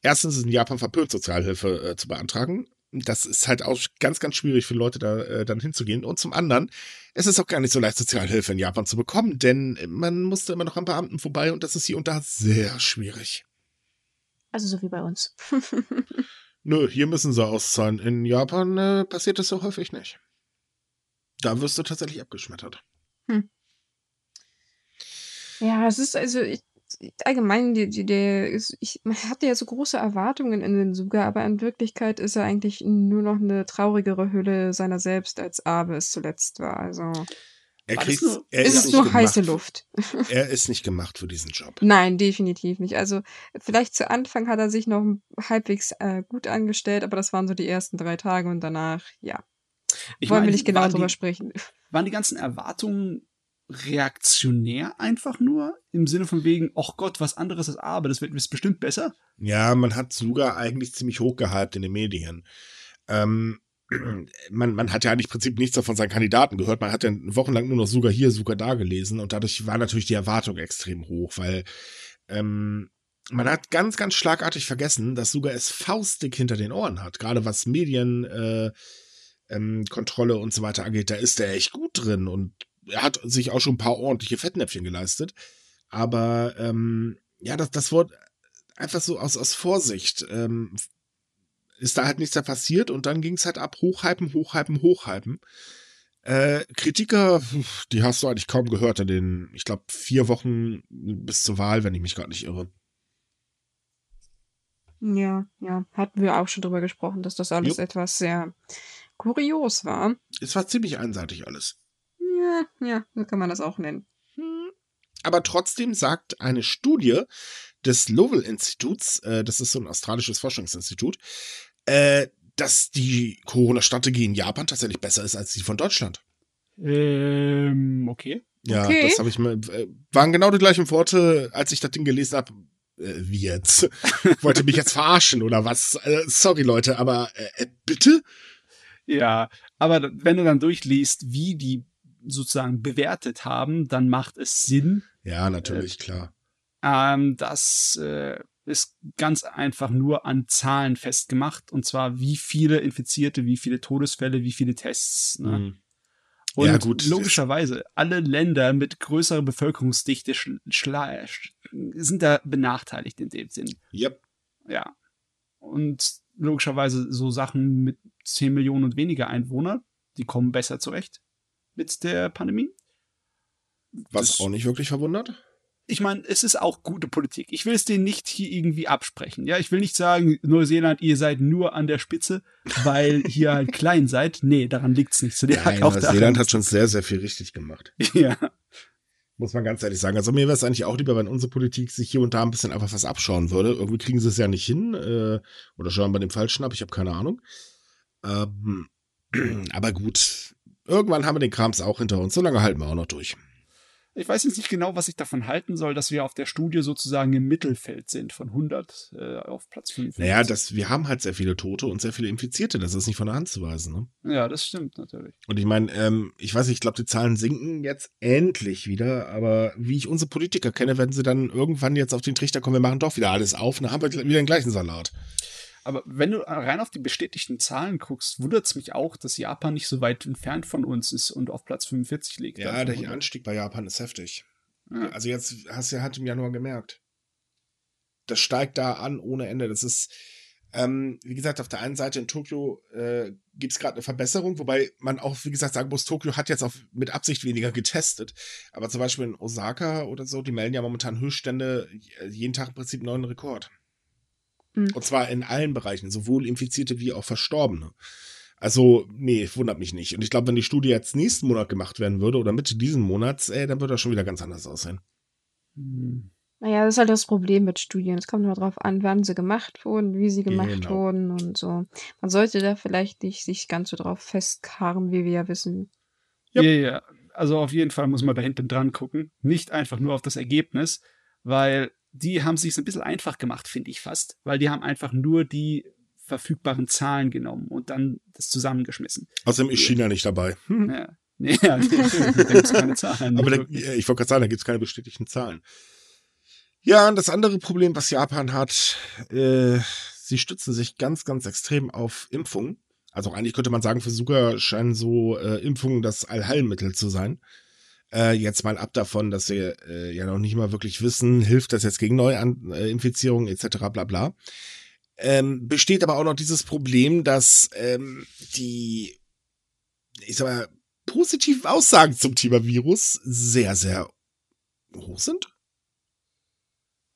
erstens ist in Japan verpönt, Sozialhilfe äh, zu beantragen. Das ist halt auch ganz, ganz schwierig für Leute da äh, dann hinzugehen. Und zum anderen, es ist auch gar nicht so leicht, Sozialhilfe in Japan zu bekommen, denn man musste immer noch am Beamten vorbei und das ist hier und da sehr schwierig. Also so wie bei uns. Nö, hier müssen sie auszahlen. In Japan äh, passiert das so häufig nicht. Da wirst du tatsächlich abgeschmettert. Hm. Ja, es ist also, ich, allgemein, die, die, der ist, ich man hatte ja so große Erwartungen in den Suga, aber in Wirklichkeit ist er eigentlich nur noch eine traurigere Hülle seiner selbst, als Abe es zuletzt war. Also. Er kriegt, nur, er ist, ist nur heiße Luft. er ist nicht gemacht für diesen Job. Nein, definitiv nicht. Also vielleicht zu Anfang hat er sich noch halbwegs äh, gut angestellt, aber das waren so die ersten drei Tage und danach, ja. Ich Wollen meine, wir nicht genau drüber die, sprechen. Waren die ganzen Erwartungen reaktionär einfach nur im Sinne von wegen, ach Gott, was anderes als aber das wird bestimmt besser. Ja, man hat sogar eigentlich ziemlich hochgehypt in den Medien. Ähm, man, man hat ja eigentlich im Prinzip nichts davon seinen Kandidaten gehört. Man hat ja wochenlang nur noch sogar hier, sogar da gelesen und dadurch war natürlich die Erwartung extrem hoch, weil ähm, man hat ganz, ganz schlagartig vergessen, dass sogar es faustdick hinter den Ohren hat. Gerade was Medienkontrolle äh, ähm, und so weiter angeht, da ist er echt gut drin und er hat sich auch schon ein paar ordentliche Fettnäpfchen geleistet. Aber ähm, ja, das, das wurde einfach so aus, aus Vorsicht. Ähm, ist da halt nichts da passiert und dann ging es halt ab, hochhypen, hochhypen, hochhypen. Äh, Kritiker, die hast du eigentlich kaum gehört in den, ich glaube, vier Wochen bis zur Wahl, wenn ich mich gerade nicht irre. Ja, ja, hatten wir auch schon drüber gesprochen, dass das alles Jupp. etwas sehr kurios war. Es war ziemlich einseitig alles. Ja, ja, so kann man das auch nennen. Aber trotzdem sagt eine Studie des Lowell-Instituts, äh, das ist so ein australisches Forschungsinstitut, äh, dass die Corona-Strategie in Japan tatsächlich besser ist als die von Deutschland. Ähm, okay. Ja, Okay. das habe ich mir. Äh, waren genau die gleichen Worte, als ich das Ding gelesen habe. Äh, wie jetzt? Wollt ihr mich jetzt verarschen oder was? Äh, sorry, Leute, aber äh, äh, bitte? Ja, aber wenn du dann durchliest, wie die sozusagen bewertet haben, dann macht es Sinn. Ja, natürlich, klar. Ähm, das äh, ist ganz einfach nur an Zahlen festgemacht. Und zwar, wie viele Infizierte, wie viele Todesfälle, wie viele Tests. Ne? Mhm. Und Ja, gut, logischerweise, alle Länder mit größerer Bevölkerungsdichte sind da benachteiligt in dem Sinn. Yep. Ja. Und logischerweise so Sachen mit 10 Millionen und weniger Einwohner, die kommen besser zurecht mit der Pandemie. Was Das- auch nicht wirklich verwundert. Ich meine, es ist auch gute Politik. Ich will es denen nicht hier irgendwie absprechen. Ja, ich will nicht sagen, Neuseeland, ihr seid nur an der Spitze, weil ihr halt klein seid. Nee, daran liegt's nicht. So, Nein, Neuseeland hat schon sehr, sehr viel richtig gemacht. Ja. Muss man ganz ehrlich sagen. Also mir wäre es eigentlich auch lieber, wenn unsere Politik sich hier und da ein bisschen einfach was abschauen würde. Irgendwie kriegen sie es ja nicht hin. Äh, oder schauen bei dem Falschen ab. Ich habe keine Ahnung. Ähm, aber gut. Irgendwann haben wir den Krams auch hinter uns. So lange halten wir auch noch durch. Ich weiß jetzt nicht genau, was ich davon halten soll, dass wir auf der Studie sozusagen im Mittelfeld sind, von 100 äh, auf Platz 5. Naja, das, wir haben halt sehr viele Tote und sehr viele Infizierte. Das ist nicht von der Hand zu weisen. Ne? Ja, das stimmt natürlich. Und ich meine, ähm, ich weiß nicht, ich glaube, die Zahlen sinken jetzt endlich wieder, aber wie ich unsere Politiker kenne, werden sie dann irgendwann jetzt auf den Trichter kommen, wir machen doch wieder alles auf, und dann haben wir wieder den gleichen Salat. Aber wenn du rein auf die bestätigten Zahlen guckst, wundert es mich auch, dass Japan nicht so weit entfernt von uns ist und auf Platz 45 liegt. Ja, Also, der Anstieg bei Japan ist heftig. Ja. Also jetzt hast du ja halt im Januar gemerkt. Das steigt da an ohne Ende. Das ist, ähm, wie gesagt, auf der einen Seite in Tokio äh, gibt es gerade eine Verbesserung, wobei man auch, wie gesagt, sagen muss, Tokio hat jetzt auch mit Absicht weniger getestet. Aber zum Beispiel in Osaka oder so, die melden ja momentan Höchststände, jeden Tag im Prinzip einen neuen Rekord. Mhm. Und zwar in allen Bereichen, sowohl Infizierte wie auch Verstorbene. Also, nee, wundert mich nicht. Und ich glaube, wenn die Studie jetzt nächsten Monat gemacht werden würde oder Mitte diesen Monats, ey, dann würde das schon wieder ganz anders aussehen. Hm. Naja, das ist halt das Problem mit Studien. Es kommt immer drauf an, wann sie gemacht wurden, wie sie gemacht Genau. wurden und so. Man sollte da vielleicht nicht sich ganz so drauf festkarren, wie wir ja wissen. Ja, ja. Also auf jeden Fall muss man da hinten dran gucken. Nicht einfach nur auf das Ergebnis, weil die haben sich ein bisschen einfach gemacht, finde ich fast. Weil die haben einfach nur die verfügbaren Zahlen genommen und dann das zusammengeschmissen. Außerdem ist China nicht dabei. Hm. Ja, nee, ja, natürlich, da gibt's keine Zahlen. Aber da, ich wollte gerade sagen, da gibt es keine bestätigten Zahlen. Ja, und das andere Problem, was Japan hat, äh, sie stützen sich ganz, ganz extrem auf Impfungen. Also eigentlich könnte man sagen, für Suga scheinen so äh, Impfungen das Allheilmittel zu sein. Äh, jetzt mal ab davon, dass wir äh, ja noch nicht mal wirklich wissen, hilft das jetzt gegen Neuinfizierungen etc. bla bla. Ähm, besteht aber auch noch dieses Problem, dass ähm, die, ich sag mal, positiven Aussagen zum Thema Virus sehr, sehr hoch sind.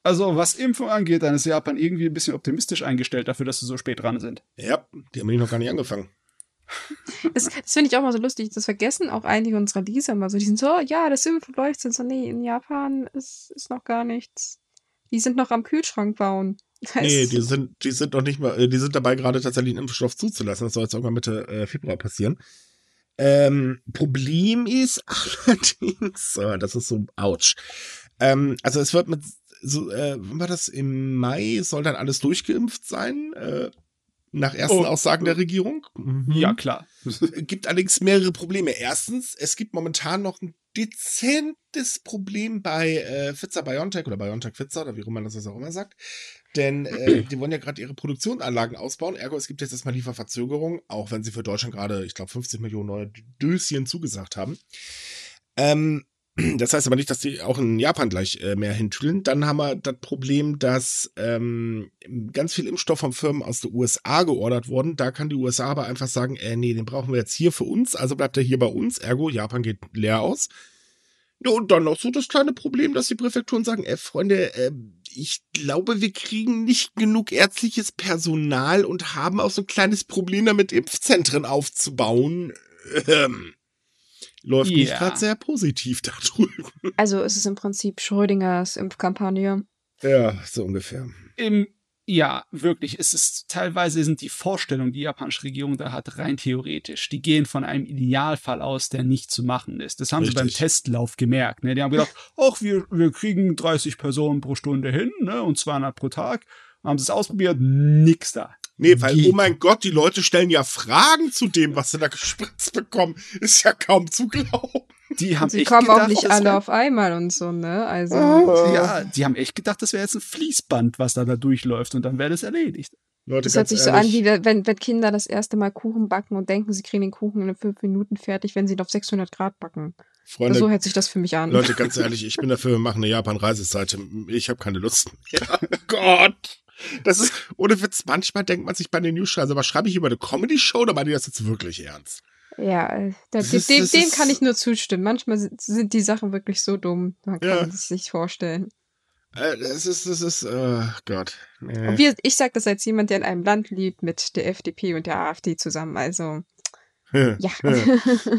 Also was Impfung angeht, dann ist Japan irgendwie ein bisschen optimistisch eingestellt dafür, dass sie so spät dran sind. Ja, die haben nämlich noch gar nicht angefangen. Das, das finde ich auch mal so lustig. Das vergessen auch einige unserer Leser mal so. Die sind so, ja, das Impfen läuft. Sind so, nee, in Japan ist, ist noch gar nichts. Die sind noch am Kühlschrank bauen. Da Nee, die sind, die sind noch nicht mal, äh, die sind dabei, gerade tatsächlich einen Impfstoff zuzulassen. Das soll jetzt irgendwann Mitte äh, Februar passieren. Ähm, Problem ist allerdings, so, das ist so, ouch. Ähm, also es wird mit, so, äh, wann war das? Im Mai soll dann alles durchgeimpft sein, äh, nach ersten Oh. Aussagen der Regierung. Mhm. Ja, klar. gibt allerdings mehrere Probleme. Erstens, es gibt momentan noch ein dezentes Problem bei äh, Pfizer BioNTech oder BioNTech Pfizer oder wie rum man das auch immer sagt. Denn äh, die wollen ja gerade ihre Produktionsanlagen ausbauen. Ergo, es gibt jetzt erstmal Lieferverzögerungen, auch wenn sie für Deutschland gerade, ich glaube, 50 Millionen neue Döschen zugesagt haben. Ähm, Das heißt aber nicht, dass die auch in Japan gleich äh, mehr hintüdeln. Dann haben wir das Problem, dass ähm, ganz viel Impfstoff von Firmen aus den USA geordert wurden. Da kann die USA aber einfach sagen, äh, nee, den brauchen wir jetzt hier für uns, also bleibt er hier bei uns. Ergo, Japan geht leer aus. Ja, und dann noch so das kleine Problem, dass die Präfekturen sagen, äh, Freunde, äh, ich glaube, wir kriegen nicht genug ärztliches Personal und haben auch so ein kleines Problem damit, Impfzentren aufzubauen. Ähm, läuft Ja. nicht gerade sehr positiv da drüben. Also es ist im Prinzip Schrödingers Impfkampagne. Ja, so ungefähr. Im, ja, wirklich. Es ist teilweise sind die Vorstellungen, die die japanische Regierung da hat, rein theoretisch. Die gehen von einem Idealfall aus, der nicht zu machen ist. Das haben sie beim Richtig. Testlauf gemerkt. Ne? Die haben gedacht, ach, wir, wir kriegen 30 Personen pro Stunde hin, ne? Und 200 pro Tag. Haben sie es ausprobiert, nix da. Nee, weil, Geht. oh mein Gott, die Leute stellen ja Fragen zu dem, was sie da gespritzt bekommen. Ist ja kaum zu glauben. Die haben Sie echt kommen gedacht, auch nicht das alle auf einmal und so, ne? Also Ja, die haben echt gedacht, das wäre jetzt ein Fließband, was da, da durchläuft und dann wäre das erledigt. Leute, das hört sich so ehrlich, an, wie wenn, wenn Kinder das erste Mal Kuchen backen und denken, sie kriegen den Kuchen in fünf Minuten fertig, wenn sie ihn auf 600 Grad backen. Freunde, so hört sich das für mich an. Leute, ganz ehrlich, ich bin dafür, wir machen eine Japan-Reiseseite. Ich habe keine Lust mehr. Gott. Das ist, ohne Witz, manchmal denkt man sich bei den News also, was schreibe ich über eine Comedy-Show oder meine ich das jetzt wirklich ernst? Ja, da, Das dem, ist- dem, das dem ist- kann ich nur zustimmen. Manchmal sind, die Sachen wirklich so dumm, man kann Ja. es sich nicht vorstellen. Äh, das ist, das ist, äh, Gott. Nee. Und wir, ich sage das als jemand, der in einem Land lebt mit der FDP und der AfD zusammen. Also, ja.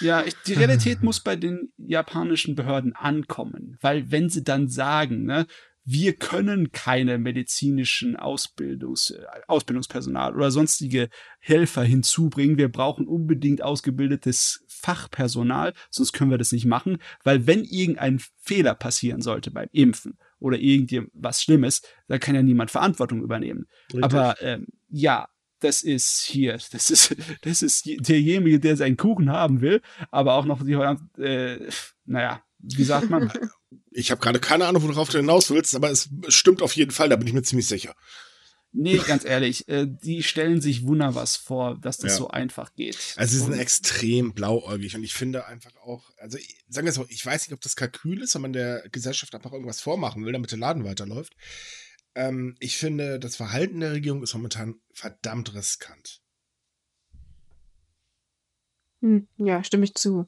Ja, ich, die Realität muss bei den japanischen Behörden ankommen, weil wenn sie dann sagen, ne, wir können keine medizinischen Ausbildungs, Ausbildungspersonal oder sonstige Helfer hinzubringen, wir brauchen unbedingt ausgebildetes Fachpersonal, sonst können wir das nicht machen, weil wenn irgendein Fehler passieren sollte beim Impfen oder irgendwas Schlimmes, da kann ja niemand Verantwortung übernehmen. Aber ähm, ja, das ist hier, das ist, das ist derjenige, der seinen Kuchen haben will, aber auch noch die, äh, naja, wie sagt man? Ich habe gerade keine Ahnung, worauf du hinaus willst, aber es stimmt auf jeden Fall, da bin ich mir ziemlich sicher. nee, ganz ehrlich, äh, die stellen sich wunder was vor, dass das Ja. so einfach geht. Also sie sind Und- extrem blauäugig und ich finde einfach auch, also ich- sagen wir so, ich weiß nicht, ob das Kalkül ist, wenn man der Gesellschaft einfach irgendwas vormachen will, damit der Laden weiterläuft. Ähm, ich finde, das Verhalten der Regierung ist momentan verdammt riskant. Hm, ja, stimme ich zu.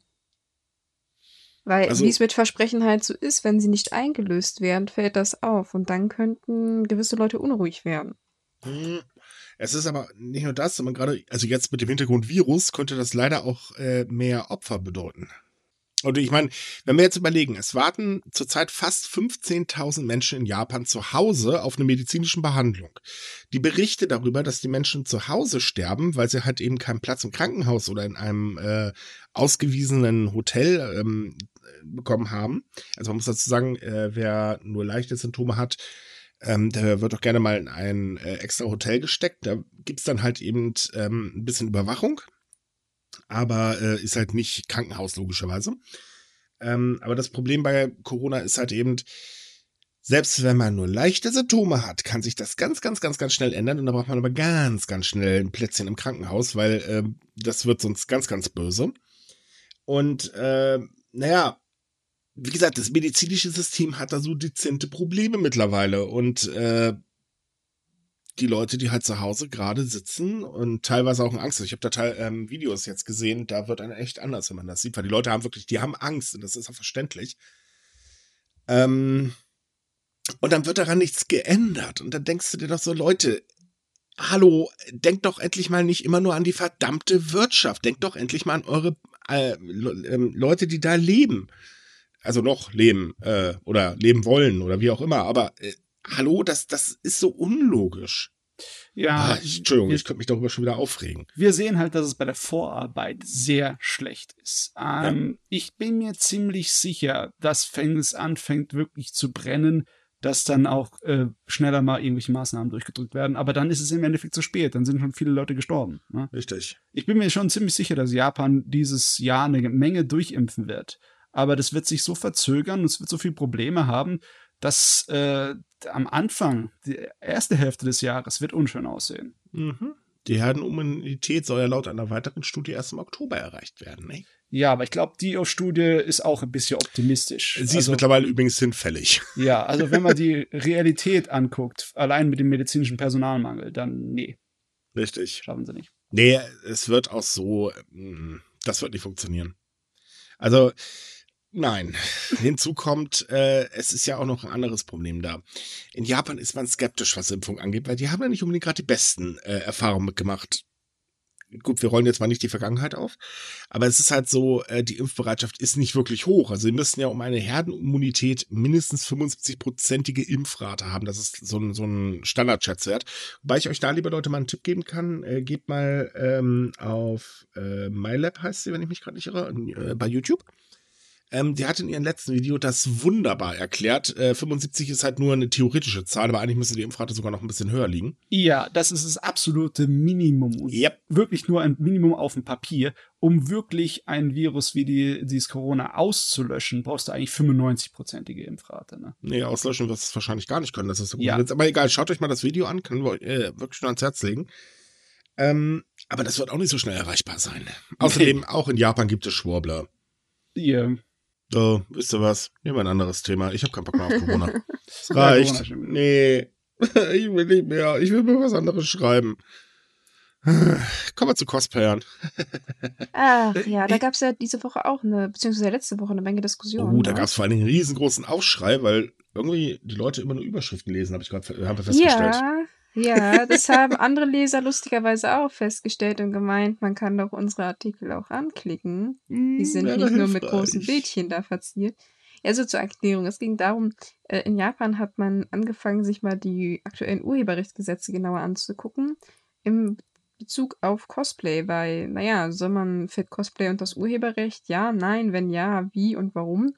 Weil, Also- wie es mit Versprechen halt so ist, wenn sie nicht eingelöst werden, fällt das auf. Und dann könnten gewisse Leute unruhig werden. Hm, Es ist aber nicht nur das, sondern gerade, also jetzt mit dem Hintergrund Virus, könnte das leider auch äh, mehr Opfer bedeuten. Und ich meine, wenn wir jetzt überlegen, es warten zurzeit fast 15.000 Menschen in Japan zu Hause auf eine medizinische Behandlung. Die Berichte darüber, dass die Menschen zu Hause sterben, weil sie halt eben keinen Platz im Krankenhaus oder in einem äh, ausgewiesenen Hotel ähm, bekommen haben. Also man muss dazu sagen, äh, wer nur leichte Symptome hat, ähm, der wird auch gerne mal in ein äh, extra Hotel gesteckt. Da gibt's dann halt eben ähm, ein bisschen Überwachung aber äh, ist halt nicht Krankenhaus logischerweise. Ähm, aber das Problem bei Corona ist halt eben, selbst wenn man nur leichte Symptome hat, kann sich das ganz, ganz, ganz, ganz schnell ändern und da braucht man aber ganz, ganz schnell ein Plätzchen im Krankenhaus, weil äh, das wird sonst ganz, ganz böse. Und äh, naja, wie gesagt, das medizinische System hat da so dezente Probleme mittlerweile und äh, die Leute, die halt zu Hause gerade sitzen und teilweise auch in Angst. Ich habe da teil, ähm, Videos jetzt gesehen, da wird einem echt anders, wenn man das sieht, weil die Leute haben wirklich, die haben Angst und das ist auch verständlich. Ähm, und dann wird daran nichts geändert und dann denkst du dir doch so, Leute, hallo, denkt doch endlich mal nicht immer nur an die verdammte Wirtschaft, denkt doch endlich mal an eure äh, ähm, Leute, die da leben. Also noch leben äh, oder leben wollen oder wie auch immer, aber äh, hallo, das, das ist so unlogisch. Ja, Ah, ich, Entschuldigung, wir- ich könnte mich darüber schon wieder aufregen. wir sehen halt, dass es bei der Vorarbeit sehr schlecht ist. Ähm, Ich bin mir ziemlich sicher, dass es anfängt wirklich zu brennen, dass dann auch äh, schneller mal irgendwelche Maßnahmen durchgedrückt werden. Aber dann ist es im Endeffekt zu spät. Dann sind schon viele Leute gestorben. Ne? Richtig. Ich bin mir schon ziemlich sicher, dass Japan dieses Jahr eine Menge durchimpfen wird. Aber das wird sich so verzögern und es wird so viele Probleme haben, dass äh, am Anfang, die erste Hälfte des Jahres, wird unschön aussehen. Mhm. Die Herdenimmunität soll ja laut einer weiteren Studie erst im Oktober erreicht werden. Ne? Ja, aber ich glaube, die Studie ist auch ein bisschen optimistisch. Sie also, ist mittlerweile übrigens hinfällig. Ja, also wenn man die Realität anguckt, allein mit dem medizinischen Personalmangel, dann nee. Richtig. Schaffen sie nicht. Nee, es wird auch so, mm, das wird nicht funktionieren. Also, Nein. Hinzu kommt, äh, es ist ja auch noch ein anderes Problem da. In Japan ist man skeptisch, was Impfung angeht, weil die haben ja nicht unbedingt gerade die besten äh, Erfahrungen mitgemacht. Gut, wir rollen jetzt mal nicht die Vergangenheit auf, aber es ist halt so, äh, die Impfbereitschaft ist nicht wirklich hoch. Also sie müssen ja um eine Herdenimmunität mindestens 75-prozentige Impfrate haben. Das ist so ein, so ein Standardschätzwert. Wobei ich euch da, liebe Leute, mal einen Tipp geben kann. Äh, geht mal ähm, auf äh, MyLab, heißt sie, wenn ich mich gerade nicht irre, äh, bei YouTube. Ähm, die hat in ihrem letzten Video das wunderbar erklärt. Äh, 75 ist halt nur eine theoretische Zahl, aber eigentlich müsste die Impfrate sogar noch ein bisschen höher liegen. Ja, das ist das absolute Minimum. Yep. Wirklich nur ein Minimum auf dem Papier. Um wirklich ein Virus wie die, dieses Corona auszulöschen, brauchst du eigentlich 95-prozentige Impfrate. Ne? Nee, auslöschen wirst du es wahrscheinlich gar nicht können. Das ist so gut. Ja. Aber egal, schaut euch mal das Video an, können wir euch äh, wirklich nur ans Herz legen. Ähm, aber das wird auch nicht so schnell erreichbar sein. Außerdem, okay. auch in Japan gibt es Schwurbler. Ja. So, wisst ihr was? Nehmen wir ein anderes Thema. Ich habe keinen Bock mehr auf Corona. Es reicht. nee. Ich will nicht mehr. Ich will mir was anderes schreiben. Kommen wir zu Cosplayern. Ach ja, da gab es ja diese Woche auch eine, beziehungsweise letzte Woche eine Menge Diskussionen. Oh, da ne? gab es vor allem einen riesengroßen Aufschrei, weil irgendwie die Leute immer nur Überschriften lesen, habe ich gerade festgestellt. Ja, ja, das haben andere Leser lustigerweise auch festgestellt und gemeint, man kann doch unsere Artikel auch anklicken. Die hm, sind ja, nicht nur mit großen Bildchen da verziert. Also zur Erklärung. Es ging darum, äh, in Japan hat man angefangen, sich mal die aktuellen Urheberrechtsgesetze genauer anzugucken. Im Bezug auf Cosplay, weil, naja, soll man fällt Cosplay und das Urheberrecht? Ja, nein, wenn ja, wie und warum?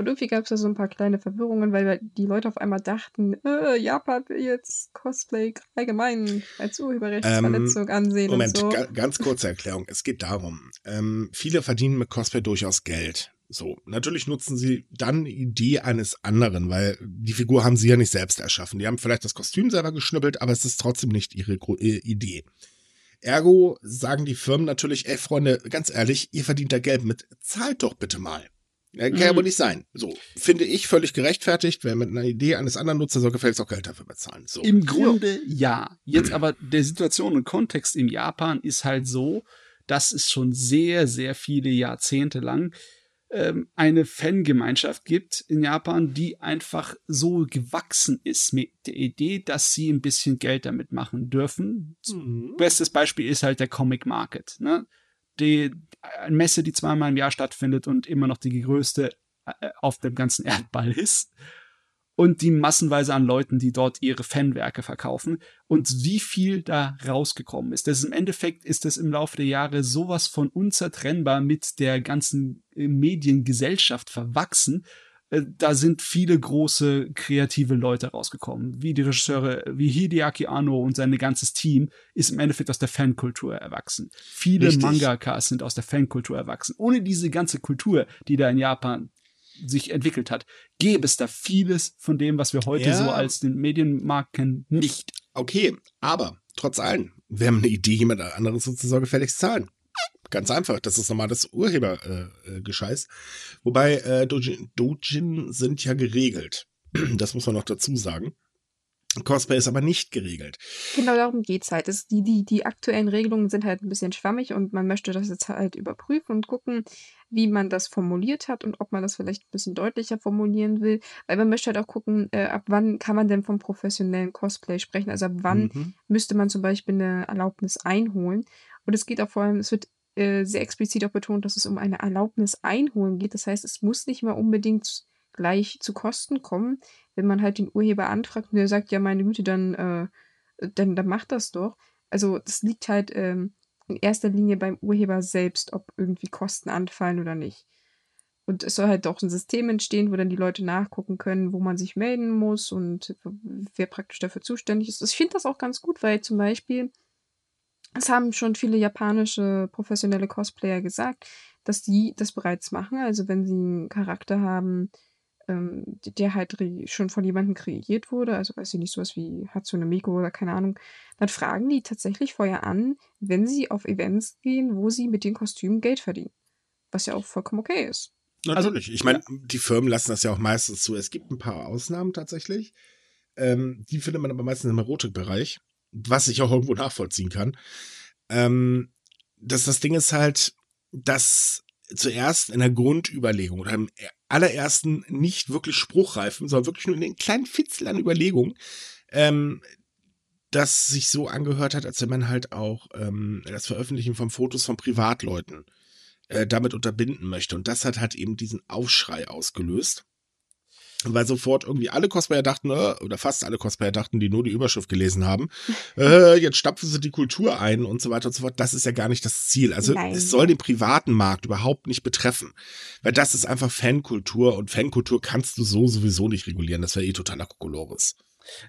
Und irgendwie gab es da so ein paar kleine Verwirrungen, weil die Leute auf einmal dachten, äh, Japan will jetzt Cosplay allgemein als Urheberrechtsverletzung ähm, ansehen. Moment, so. ganz kurze Erklärung. Es geht darum, ähm, viele verdienen mit Cosplay durchaus Geld. So, natürlich nutzen sie dann die Idee eines anderen, weil die Figur haben sie ja nicht selbst erschaffen. Die haben vielleicht das Kostüm selber geschnippelt, aber es ist trotzdem nicht ihre äh, Idee. Ergo sagen die Firmen natürlich, ey Freunde, ganz ehrlich, ihr verdient da Geld mit, zahlt doch bitte mal. Kann ja wohl mhm. nicht sein. So, finde ich völlig gerechtfertigt. Wer mit einer Idee eines anderen Nutzer soll gefälligst auch Geld dafür bezahlen. So. Im Grunde ja. Jetzt aber der Situation und Kontext in Japan ist halt so, dass es schon sehr, sehr viele Jahrzehnte lang ähm, eine Fangemeinschaft gibt in Japan, die einfach so gewachsen ist mit der Idee, dass sie ein bisschen Geld damit machen dürfen. Mhm. Bestes Beispiel ist halt der Comic Market. Ne? Die Messe, die zweimal im Jahr stattfindet und immer noch die größte äh, auf dem ganzen Erdball ist. Und die massenweise an Leuten, die dort ihre Fanwerke verkaufen. Und wie viel da rausgekommen ist. Das ist Im Endeffekt ist das im Laufe der Jahre sowas von unzertrennbar mit der ganzen äh, Mediengesellschaft verwachsen, da sind viele große kreative Leute rausgekommen, wie die Regisseure, wie Hideaki Anno und sein ganzes Team ist im Endeffekt aus der Fankultur erwachsen. Viele Richtig. Mangakas sind aus der Fankultur erwachsen. Ohne diese ganze Kultur, die da in Japan sich entwickelt hat, gäbe es da vieles von dem, was wir heute ja. so als den Medienmarkt kennen, nicht. Okay, aber trotz allem, wir haben eine Idee, jemand anderes sozusagen gefälligst zahlen. Ganz einfach, das ist normales Urhebergescheiß. Äh, äh Wobei äh, Dojin, Dojin sind ja geregelt. Das muss man noch dazu sagen. Cosplay ist aber nicht geregelt. Genau darum geht es halt. Das, die, die, die aktuellen Regelungen sind halt ein bisschen schwammig und man möchte das jetzt halt überprüfen und gucken, wie man das formuliert hat und ob man das vielleicht ein bisschen deutlicher formulieren will. Weil man möchte halt auch gucken, äh, ab wann kann man denn vom professionellen Cosplay sprechen. Also ab wann mhm. müsste man zum Beispiel eine Erlaubnis einholen. Und es geht auch vor allem, es wird äh, sehr explizit auch betont, dass es um eine Erlaubnis einholen geht. Das heißt, es muss nicht mal unbedingt gleich zu Kosten kommen, wenn man halt den Urheber anfragt und der sagt, ja, meine Güte, dann, äh, dann, dann macht das doch. Also das liegt halt ähm, in erster Linie beim Urheber selbst, ob irgendwie Kosten anfallen oder nicht. Und es soll halt auch ein System entstehen, wo dann die Leute nachgucken können, wo man sich melden muss und wer praktisch dafür zuständig ist. Ich finde das auch ganz gut, weil zum Beispiel es haben schon viele japanische professionelle Cosplayer gesagt, dass die das bereits machen. Also wenn sie einen Charakter haben, ähm, der halt schon von jemandem kreiert wurde, also weiß ich nicht, sowas wie Hatsune Miku oder keine Ahnung, dann fragen die tatsächlich vorher an, wenn sie auf Events gehen, wo sie mit den Kostümen Geld verdienen. Was ja auch vollkommen okay ist. Natürlich. Also, ich meine, die Firmen lassen das ja auch meistens zu. Es gibt ein paar Ausnahmen tatsächlich. Ähm, die findet man aber meistens im Erotikbereich, was ich auch irgendwo nachvollziehen kann. Ähm, dass das Ding ist halt, dass zuerst in der Grundüberlegung oder im allerersten nicht wirklich spruchreifen, sondern wirklich nur in den kleinen Fitzel an Überlegungen, ähm, das sich so angehört hat, als wenn man halt auch ähm, das Veröffentlichen von Fotos von Privatleuten äh, damit unterbinden möchte. Und das hat halt eben diesen Aufschrei ausgelöst. Weil sofort irgendwie alle Cosplayer dachten, äh, oder fast alle Cosplayer dachten, die nur die Überschrift gelesen haben, äh, jetzt stapfen sie die Kultur ein und so weiter und so fort. Das ist ja gar nicht das Ziel. Also Nein. es soll den privaten Markt überhaupt nicht betreffen. Weil das ist einfach Fankultur und Fankultur kannst du so sowieso nicht regulieren. Das wäre eh totaler Kokolores.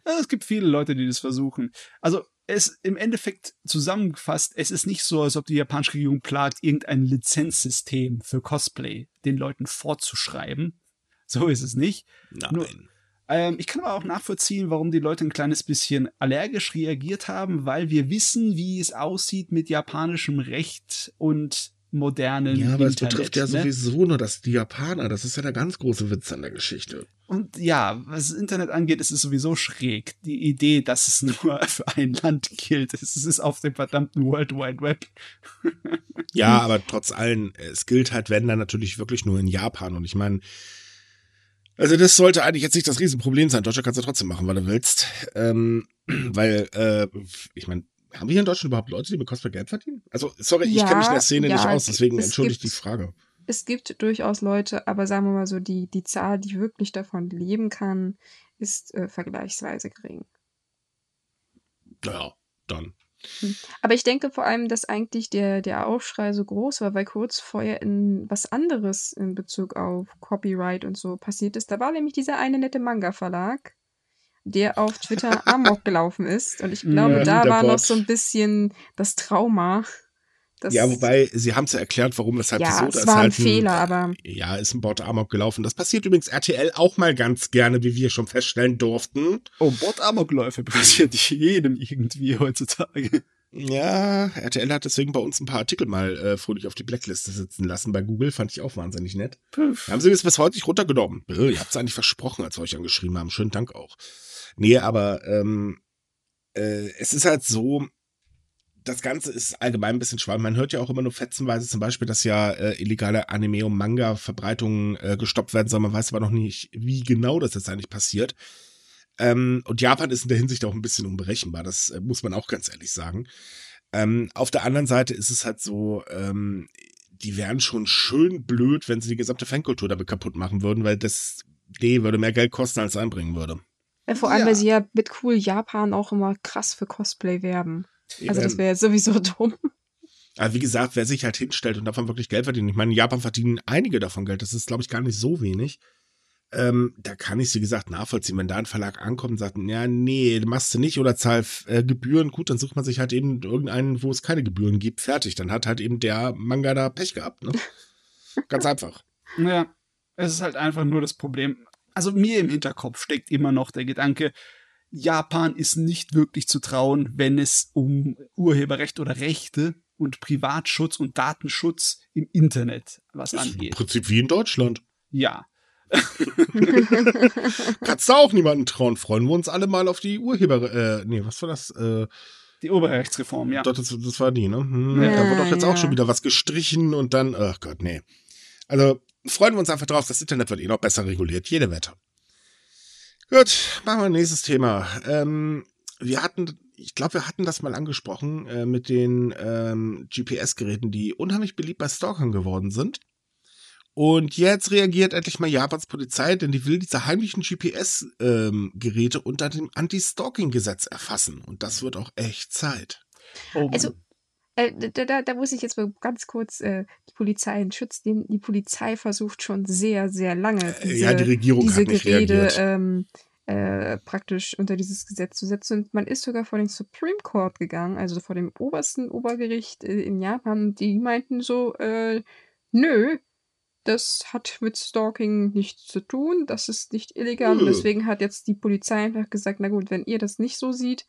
Es gibt viele Leute, die das versuchen. Also es im Endeffekt zusammengefasst, es ist nicht so, als ob die japanische Regierung plagt, irgendein Lizenzsystem für Cosplay den Leuten vorzuschreiben. So ist es nicht. Nein. Nur, ähm, ich kann aber auch nachvollziehen, warum die Leute ein kleines bisschen allergisch reagiert haben, weil wir wissen, wie es aussieht mit japanischem Recht und modernen Ja, aber Internet, es betrifft ja ne? sowieso nur das, die Japaner. Das ist ja der ganz große Witz an der Geschichte. Und ja, was das Internet angeht, ist es sowieso schräg. Die Idee, dass es nur für ein Land gilt. Es ist auf dem verdammten World Wide Web. ja, aber trotz allem, es gilt halt, wenn dann natürlich wirklich nur in Japan. Und ich meine, also das sollte eigentlich jetzt nicht das Riesenproblem sein. Deutschland kannst du trotzdem machen, weil du willst. Ähm, weil, äh, ich meine, haben wir hier in Deutschland überhaupt Leute, die mit Cosplay Geld verdienen? Also, sorry, ja, ich kenne mich in der Szene ja, nicht aus, deswegen entschuldige ich die Frage. Es gibt durchaus Leute, aber sagen wir mal so, die, die Zahl, die wirklich davon leben kann, ist äh, vergleichsweise gering. Naja, dann. Hm. Aber ich denke vor allem, dass eigentlich der, der Aufschrei so groß war, weil kurz vorher in was anderes in Bezug auf Copyright und so passiert ist. Da war nämlich dieser eine nette Manga-Verlag, der auf Twitter Amok gelaufen ist. Und ich glaube, ja, da war Bot. noch so ein bisschen das Trauma. Das ja, wobei, sie haben es ja erklärt, warum, weshalb ja, so es war halt ein Fehler, aber. Ja, ist ein Bot Amok gelaufen. Das passiert übrigens RTL auch mal ganz gerne, wie wir schon feststellen durften. Oh, Bot Amokläufe passiert jedem irgendwie heutzutage. Ja, RTL hat deswegen bei uns ein paar Artikel mal äh, fröhlich auf die Blackliste sitzen lassen. Bei Google fand ich auch wahnsinnig nett. Puff. Haben sie jetzt bis heute nicht runtergenommen. Ihr habt es eigentlich versprochen, als wir euch angeschrieben haben. Schönen Dank auch. Nee, aber ähm, äh, es ist halt so, das Ganze ist allgemein ein bisschen schwammig. Man hört ja auch immer nur fetzenweise zum Beispiel, dass ja äh, illegale Anime- und Manga-Verbreitungen äh, gestoppt werden soll. Man weiß aber noch nicht, wie genau das jetzt eigentlich passiert. Ähm, und Japan ist in der Hinsicht auch ein bisschen unberechenbar. Das äh, muss man auch ganz ehrlich sagen. Ähm, auf der anderen Seite ist es halt so, ähm, die wären schon schön blöd, wenn sie die gesamte Fankultur damit kaputt machen würden, weil das, nee, würde mehr Geld kosten, als es einbringen würde. Ja, vor allem, ja. weil sie ja mit Cool Japan auch immer krass für Cosplay werben. Also das wäre ja sowieso dumm. Aber wie gesagt, wer sich halt hinstellt und davon wirklich Geld verdient, ich meine, in Japan verdienen einige davon Geld, das ist, glaube ich, gar nicht so wenig. Ähm, da kann ich, wie gesagt, nachvollziehen, wenn da ein Verlag ankommt und sagt, ja, nee, machst du nicht oder zahl äh, Gebühren, gut, dann sucht man sich halt eben irgendeinen, wo es keine Gebühren gibt, fertig. Dann hat halt eben der Manga da Pech gehabt, ne? Ganz einfach. Ja, es ist halt einfach nur das Problem. Also mir im Hinterkopf steckt immer noch der Gedanke, Japan ist nicht wirklich zu trauen, wenn es um Urheberrecht oder Rechte und Privatschutz und Datenschutz im Internet was das angeht. Im Prinzip wie in Deutschland. Ja. Kannst du auch niemanden trauen. Freuen wir uns alle mal auf die Urheber... Äh, nee, was war das? Äh, die Urheberrechtsreform, ja. Das, das war die, ne? Hm, ja, da wird doch jetzt ja. auch schon wieder was gestrichen und dann... Ach Gott, nee. Also freuen wir uns einfach drauf. Das Internet wird eh noch besser reguliert. Jede Wette. Gut, machen wir nächstes Thema. Ähm, wir hatten, ich glaube, wir hatten das mal angesprochen äh, mit den ähm, GPS-Geräten, die unheimlich beliebt bei Stalkern geworden sind. Und jetzt reagiert endlich mal Japans Polizei, denn die will diese heimlichen GPS-Geräte ähm, unter dem Anti-Stalking-Gesetz erfassen. Und das wird auch echt Zeit. Oh also, äh, da, da, da, muss ich jetzt mal ganz kurz äh, die Polizei in Schutz nehmen. Die Polizei versucht schon sehr, sehr lange diese, ja, die Regierung diese Gerede ähm, äh, praktisch unter dieses Gesetz zu setzen. Und man ist sogar vor den Supreme Court gegangen, also vor dem obersten Obergericht äh, in Japan. Die meinten so, äh, nö, das hat mit Stalking nichts zu tun, das ist nicht illegal. Und deswegen hat jetzt die Polizei einfach gesagt, na gut, wenn ihr das nicht so seht,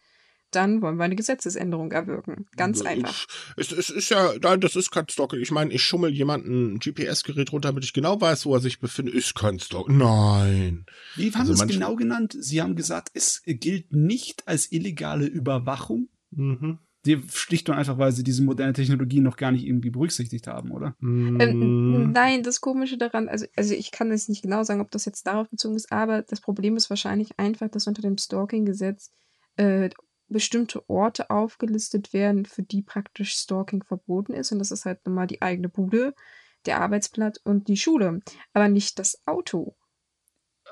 dann wollen wir eine Gesetzesänderung erwirken. Ganz einfach. Es, es ist ja, nein, das ist kein Stalking. Ich meine, ich schummel jemanden ein GPS-Gerät runter, damit ich genau weiß, wo er sich befindet. Ist kein Stalking. Nein. Wie haben Also Sie es genau genannt? Sie haben gesagt, es gilt nicht als illegale Überwachung. Mhm. Die schlicht und einfach, weil sie diese moderne Technologie noch gar nicht irgendwie berücksichtigt haben, oder? Ähm, nein, das Komische daran, also, also ich kann jetzt nicht genau sagen, ob das jetzt darauf bezogen ist, aber das Problem ist wahrscheinlich einfach, dass unter dem Stalking-Gesetz äh, bestimmte Orte aufgelistet werden, für die praktisch Stalking verboten ist. Und das ist halt nochmal die eigene Bude, der Arbeitsplatz und die Schule, aber nicht das Auto.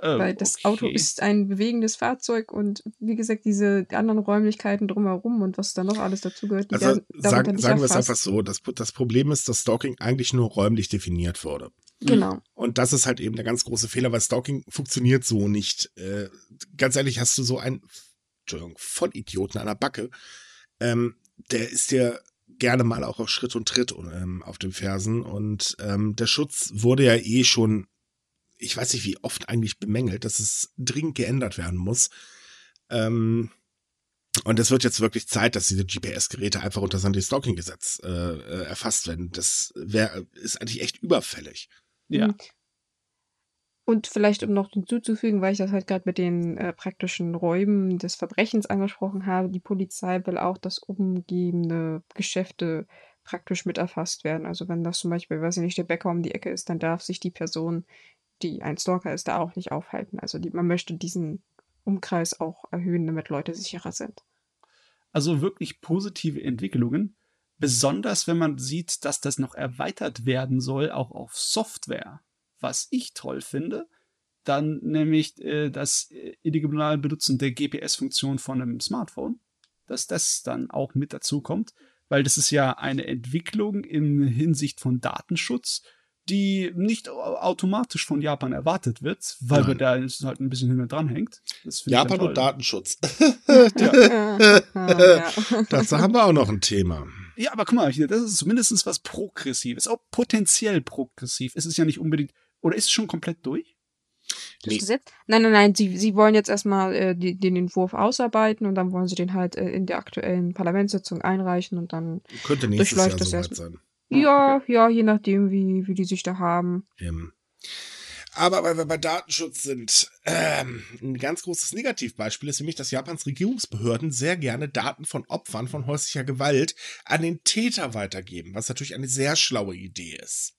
Äh, Weil das okay. Auto ist ein bewegendes Fahrzeug und wie gesagt, diese anderen Räumlichkeiten drumherum und was da noch alles dazugehört, die Also werden sagen, sagen wir es einfach so, das, das Problem ist, dass Stalking eigentlich nur räumlich definiert wurde. Genau. Und das ist halt eben der ganz große Fehler, weil Stalking funktioniert so nicht. Äh, ganz ehrlich, hast du so einen, Entschuldigung, Vollidioten an der Backe, ähm, der ist dir gerne mal auch auf Schritt und Tritt ähm, auf den Fersen. Und ähm, der Schutz wurde ja eh schon, ich weiß nicht wie oft eigentlich bemängelt, dass es dringend geändert werden muss. Ähm, und es wird jetzt wirklich Zeit, dass diese GPS-Geräte einfach unter das Anti-Stalking-Gesetz äh, äh, erfasst werden. Das wäre, ist eigentlich echt überfällig. Ja. Und vielleicht, um noch hinzuzufügen, weil ich das halt gerade mit den äh, praktischen Räumen des Verbrechens angesprochen habe, die Polizei will auch, dass umgebende Geschäfte praktisch mit erfasst werden. Also wenn das zum Beispiel, weiß ich nicht, der Bäcker um die Ecke ist, dann darf sich die Person, die ein Stalker ist, da auch nicht aufhalten. Also die, man möchte diesen Umkreis auch erhöhen, damit Leute sicherer sind. Also wirklich positive Entwicklungen. Besonders wenn man sieht, dass das noch erweitert werden soll, auch auf Software. Was ich toll finde, dann nämlich äh, das äh, illegal Benutzen der GPS-Funktion von einem Smartphone, dass das dann auch mit dazu kommt, weil das ist ja eine Entwicklung in Hinsicht von Datenschutz, die nicht au- automatisch von Japan erwartet wird, weil man da halt ein bisschen hinten dran hängt. Japan und. Datenschutz. Ja. Dazu haben wir auch noch ein Thema. Ja, aber guck mal, das ist zumindest was Progressives, auch potenziell progressiv. Es ist ja nicht unbedingt, oder ist es schon komplett durch? Das Nee. Gesetz? Nein, nein, nein, sie, sie wollen jetzt erstmal äh, die, den Entwurf ausarbeiten und dann wollen sie den halt äh, in der aktuellen Parlamentssitzung einreichen und dann, Könnte nächstes Durchläuft Jahr das soweit erst- sein. ja, ja, je nachdem, wie, wie die sich da haben. Ähm, aber weil wir bei Datenschutz sind, ähm, ein ganz großes Negativbeispiel ist nämlich, dass Japans Regierungsbehörden sehr gerne Daten von Opfern von häuslicher Gewalt an den Täter weitergeben, was natürlich eine sehr schlaue Idee ist.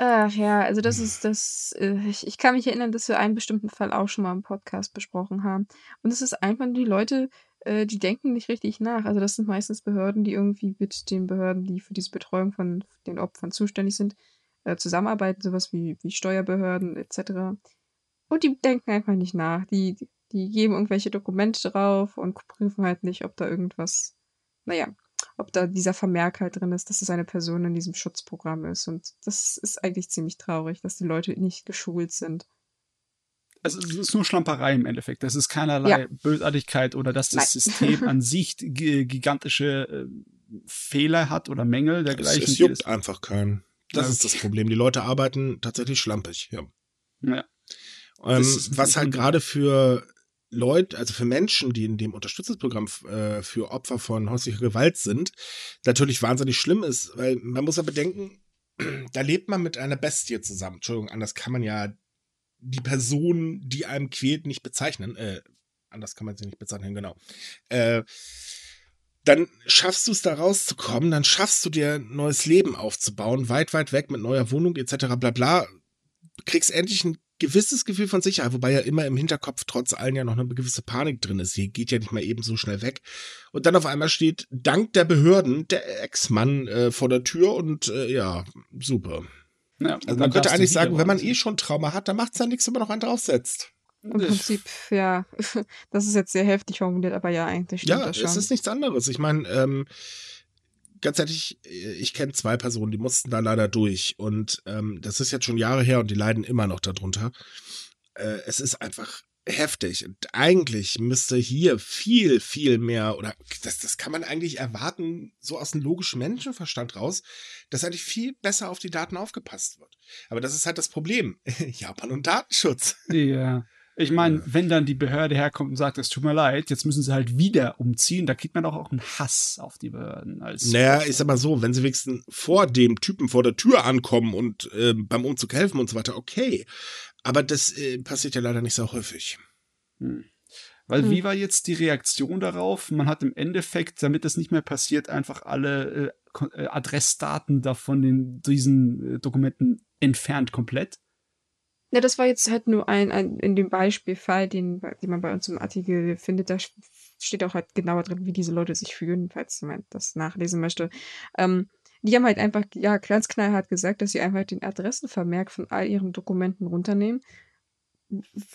Ach ja, also das ist das, äh, ich, ich kann mich erinnern, dass wir einen bestimmten Fall auch schon mal im Podcast besprochen haben. Und es ist einfach nur die Leute, äh, die denken nicht richtig nach. Also das sind meistens Behörden, die irgendwie mit den Behörden, die für diese Betreuung von den Opfern zuständig sind, äh, zusammenarbeiten, sowas wie, wie Steuerbehörden etc. Und die denken einfach nicht nach. Die, die geben irgendwelche Dokumente drauf und prüfen halt nicht, ob da irgendwas, naja, ob da dieser Vermerk halt drin ist, dass es eine Person in diesem Schutzprogramm ist. Und das ist eigentlich ziemlich traurig, dass die Leute nicht geschult sind. Also es ist nur Schlamperei im Endeffekt. Das ist keinerlei Ja. Bösartigkeit oder dass das Nein. System an sich gi- gigantische äh, Fehler hat oder Mängel Es, dergleichen. es die juckt das- einfach keinen. Das Ja. ist das Problem. Die Leute arbeiten tatsächlich schlampig. Ja. Ja. Ähm, was halt gerade für Leute, also für Menschen, die in dem Unterstützungsprogramm äh, für Opfer von häuslicher Gewalt sind, natürlich wahnsinnig schlimm ist, weil man muss ja bedenken, da lebt man mit einer Bestie zusammen. Entschuldigung, anders kann man ja die Person, die einem quält, nicht bezeichnen. Äh, anders kann man sie nicht bezeichnen, genau. Äh, dann schaffst du es da rauszukommen, dann schaffst du dir ein neues Leben aufzubauen, weit, weit weg mit neuer Wohnung etc. bla bla. Kriegst endlich ein gewisses Gefühl von Sicherheit, wobei ja immer im Hinterkopf trotz allem ja noch eine gewisse Panik drin ist. Hier geht ja nicht mal eben so schnell weg. Und dann auf einmal steht dank der Behörden der Ex-Mann äh, vor der Tür und äh, ja, super. Ja, Also man könnte eigentlich sagen, wenn man eh schon Trauma hat, dann macht es ja nichts, wenn man noch einen draufsetzt. Im Prinzip, ja, das ist jetzt sehr heftig formuliert, aber ja, eigentlich stimmt Ja, das schon. es ist nichts anderes. Ich meine, ähm, ganz ehrlich, ich kenne zwei Personen, die mussten da leider durch. Und ähm, das ist jetzt schon Jahre her und die leiden immer noch darunter. Äh, es ist einfach heftig. Und eigentlich müsste hier viel, viel mehr, oder das, das kann man eigentlich erwarten, so aus dem logischen Menschenverstand raus, dass eigentlich viel besser auf die Daten aufgepasst wird. Aber das ist halt das Problem. Japan und Datenschutz. Ja. Ich meine, wenn dann die Behörde herkommt und sagt, es tut mir leid, jetzt müssen sie halt wieder umziehen, da kriegt man doch auch einen Hass auf die Behörden. Als naja, ich sag mal so, wenn sie wenigstens vor dem Typen vor der Tür ankommen und äh, beim Umzug helfen und so weiter, okay. Aber das äh, passiert ja leider nicht so häufig. Hm. Weil hm. wie war jetzt die Reaktion darauf? Man hat im Endeffekt, damit das nicht mehr passiert, einfach alle äh, äh Adressdaten davon den diesen äh, Dokumenten entfernt komplett. Ja, das war jetzt halt nur ein, ein in dem Beispielfall, den, den man bei uns im Artikel findet, da steht auch halt genauer drin, wie diese Leute sich fühlen, falls jemand das nachlesen möchte. Ähm, die haben halt einfach, ja, ganz knallhart gesagt, dass sie einfach den Adressenvermerk von all ihren Dokumenten runternehmen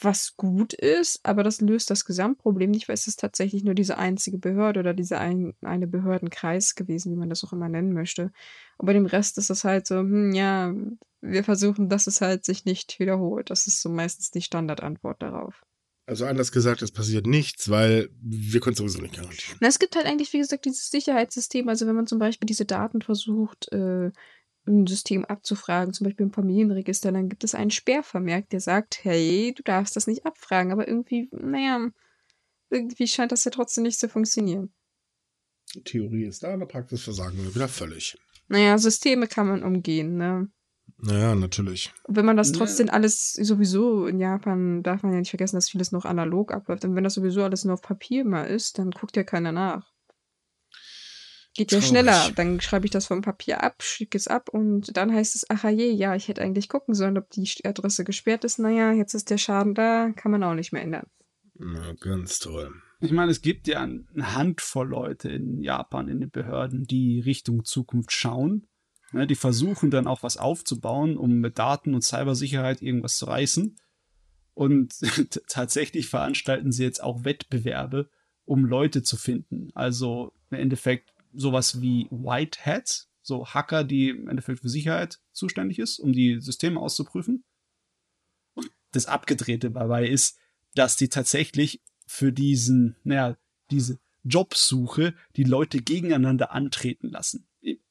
was gut ist, aber das löst das Gesamtproblem nicht, weil es ist tatsächlich nur diese einzige Behörde oder dieser ein, eine Behördenkreis gewesen, wie man das auch immer nennen möchte. Und bei dem Rest ist es halt so, hm, ja, wir versuchen, dass es halt sich nicht wiederholt. Das ist so meistens die Standardantwort darauf. Also anders gesagt, es passiert nichts, weil wir können sowieso nicht garantieren. Na, es gibt halt eigentlich, wie gesagt, dieses Sicherheitssystem. Also wenn man zum Beispiel diese Daten versucht, äh, ein System abzufragen, zum Beispiel im Familienregister, dann gibt es einen Sperrvermerk, der sagt, hey, du darfst das nicht abfragen, aber irgendwie, naja, irgendwie scheint das ja trotzdem nicht zu funktionieren. Die Theorie ist da, in der Praxis versagen wir wieder völlig. Naja, Systeme kann man umgehen, ne? Naja, natürlich. Wenn man das trotzdem ja. alles sowieso in Japan, darf man ja nicht vergessen, dass vieles noch analog abläuft. Und wenn das sowieso alles nur auf Papier mal ist, dann guckt ja keiner nach. Geht ja schneller. Dann schreibe ich das vom Papier ab, schicke es ab und dann heißt es, ach je, ja, ich hätte eigentlich gucken sollen, ob die Adresse gesperrt ist. Naja, jetzt ist der Schaden da, kann man auch nicht mehr ändern. Na, ganz toll. Ich meine, es gibt ja eine Handvoll Leute in Japan, in den Behörden, die Richtung Zukunft schauen. Ne, die versuchen dann auch was aufzubauen, um mit Daten und Cybersicherheit irgendwas zu reißen. Und tatsächlich veranstalten sie jetzt auch Wettbewerbe, um Leute zu finden. Also im Endeffekt sowas wie White Hats, so Hacker, die im Endeffekt für Sicherheit zuständig ist, um die Systeme auszuprüfen. Und das Abgedrehte dabei ist, dass die tatsächlich für diesen, naja, diese Jobsuche die Leute gegeneinander antreten lassen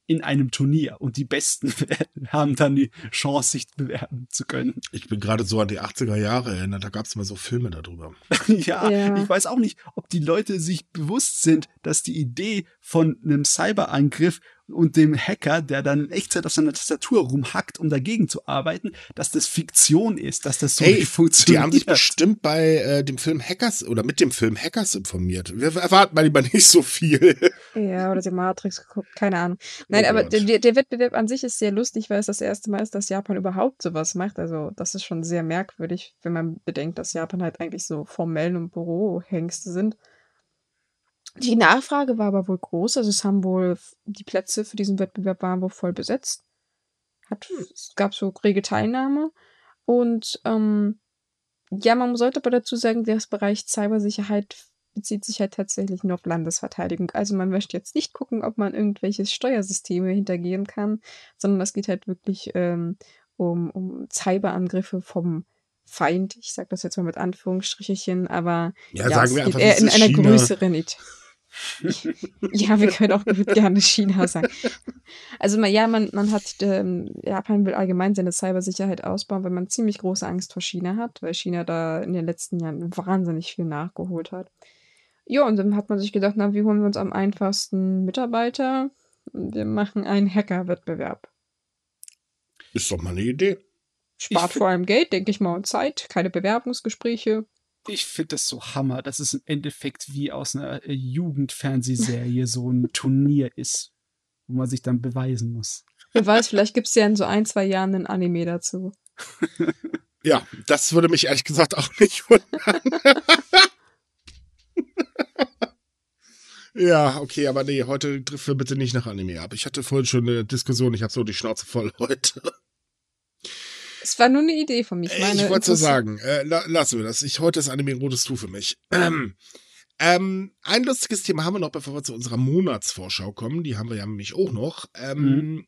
in einem Turnier und die Besten haben dann die Chance, sich bewerben zu können. Ich bin gerade so an die 80er Jahre erinnert, da gab es mal so Filme darüber. ja, ja, ich weiß auch nicht, ob die Leute sich bewusst sind, dass die Idee von einem Cyberangriff und dem Hacker, der dann in Echtzeit auf seiner Tastatur rumhackt, um dagegen zu arbeiten, dass das Fiktion ist, dass das so hey, nicht funktioniert. Die haben sich bestimmt bei äh, dem Film Hackers oder mit dem Film Hackers informiert. Wir erwarten mal lieber nicht so viel. Ja, oder die Matrix geguckt, keine Ahnung. Nein, oh aber der, der, Wettbewerb an sich ist sehr lustig, weil es das erste Mal ist, dass Japan überhaupt sowas macht. Also das ist schon sehr merkwürdig, wenn man bedenkt, dass Japan halt eigentlich so formell und Bürohengste sind. Die Nachfrage war aber wohl groß, also es haben wohl die Plätze für diesen Wettbewerb waren wohl voll besetzt. Hat, hm. Es gab so rege Teilnahme. Und ähm, ja, man sollte aber dazu sagen, der Bereich Cybersicherheit bezieht sich halt tatsächlich nur auf Landesverteidigung. Also man möchte jetzt nicht gucken, ob man irgendwelche Steuersysteme hintergehen kann, sondern es geht halt wirklich ähm, um, um Cyberangriffe vom Feind. Ich sage das jetzt mal mit Anführungsstrichen, aber ja, ja sagen wir einfach, eher in einer China. größeren Idee. ja, wir können auch gerne China sagen. Also ja, man, man hat, ähm, Japan will allgemein seine Cybersicherheit ausbauen, weil man ziemlich große Angst vor China hat, weil China da in den letzten Jahren wahnsinnig viel nachgeholt hat. Ja, und dann hat man sich gedacht, na, wie holen wir uns am einfachsten Mitarbeiter? Wir machen einen Hacker-Wettbewerb. Ist doch mal eine Idee. Spart vor allem Geld, denke ich mal, und Zeit, keine Bewerbungsgespräche ich finde das so Hammer, dass es im Endeffekt wie aus einer äh, Jugendfernsehserie so ein Turnier ist, wo man sich dann beweisen muss. Wer weiß, vielleicht gibt es ja in so ein, zwei Jahren ein Anime dazu. ja, das würde mich ehrlich gesagt auch nicht wundern. ja, okay, aber nee, heute trifft wir bitte nicht nach Anime ab. Ich hatte vorhin schon eine Diskussion, ich habe so die Schnauze voll heute. Es war nur eine Idee von mir. Ich, ich wollte so sagen, äh, la lassen wir das. Ich, heute ist Anime ein rotes Tuch für mich. Ähm, ähm, ein lustiges Thema haben wir noch, bevor wir zu unserer Monatsvorschau kommen. Die haben wir ja nämlich auch noch. Ähm, mhm.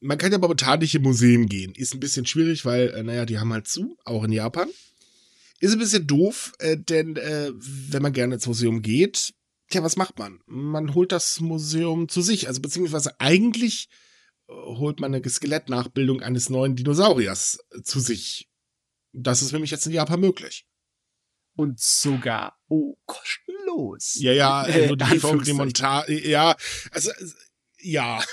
Man kann ja momentan nicht in Museen gehen. Ist ein bisschen schwierig, weil, äh, naja, die haben halt zu, auch in Japan. Ist ein bisschen doof, äh, denn äh, wenn man gerne ins Museum geht, tja, was macht man? Man holt das Museum zu sich. Also beziehungsweise eigentlich äh, holt man eine Skelettnachbildung eines neuen Dinosauriers äh, zu sich. Das ist nämlich jetzt in Japan möglich. Und sogar, oh, kostenlos. Ja, ja, Äh, nur die Lieferung, die. Montage, ja, also, äh, ja.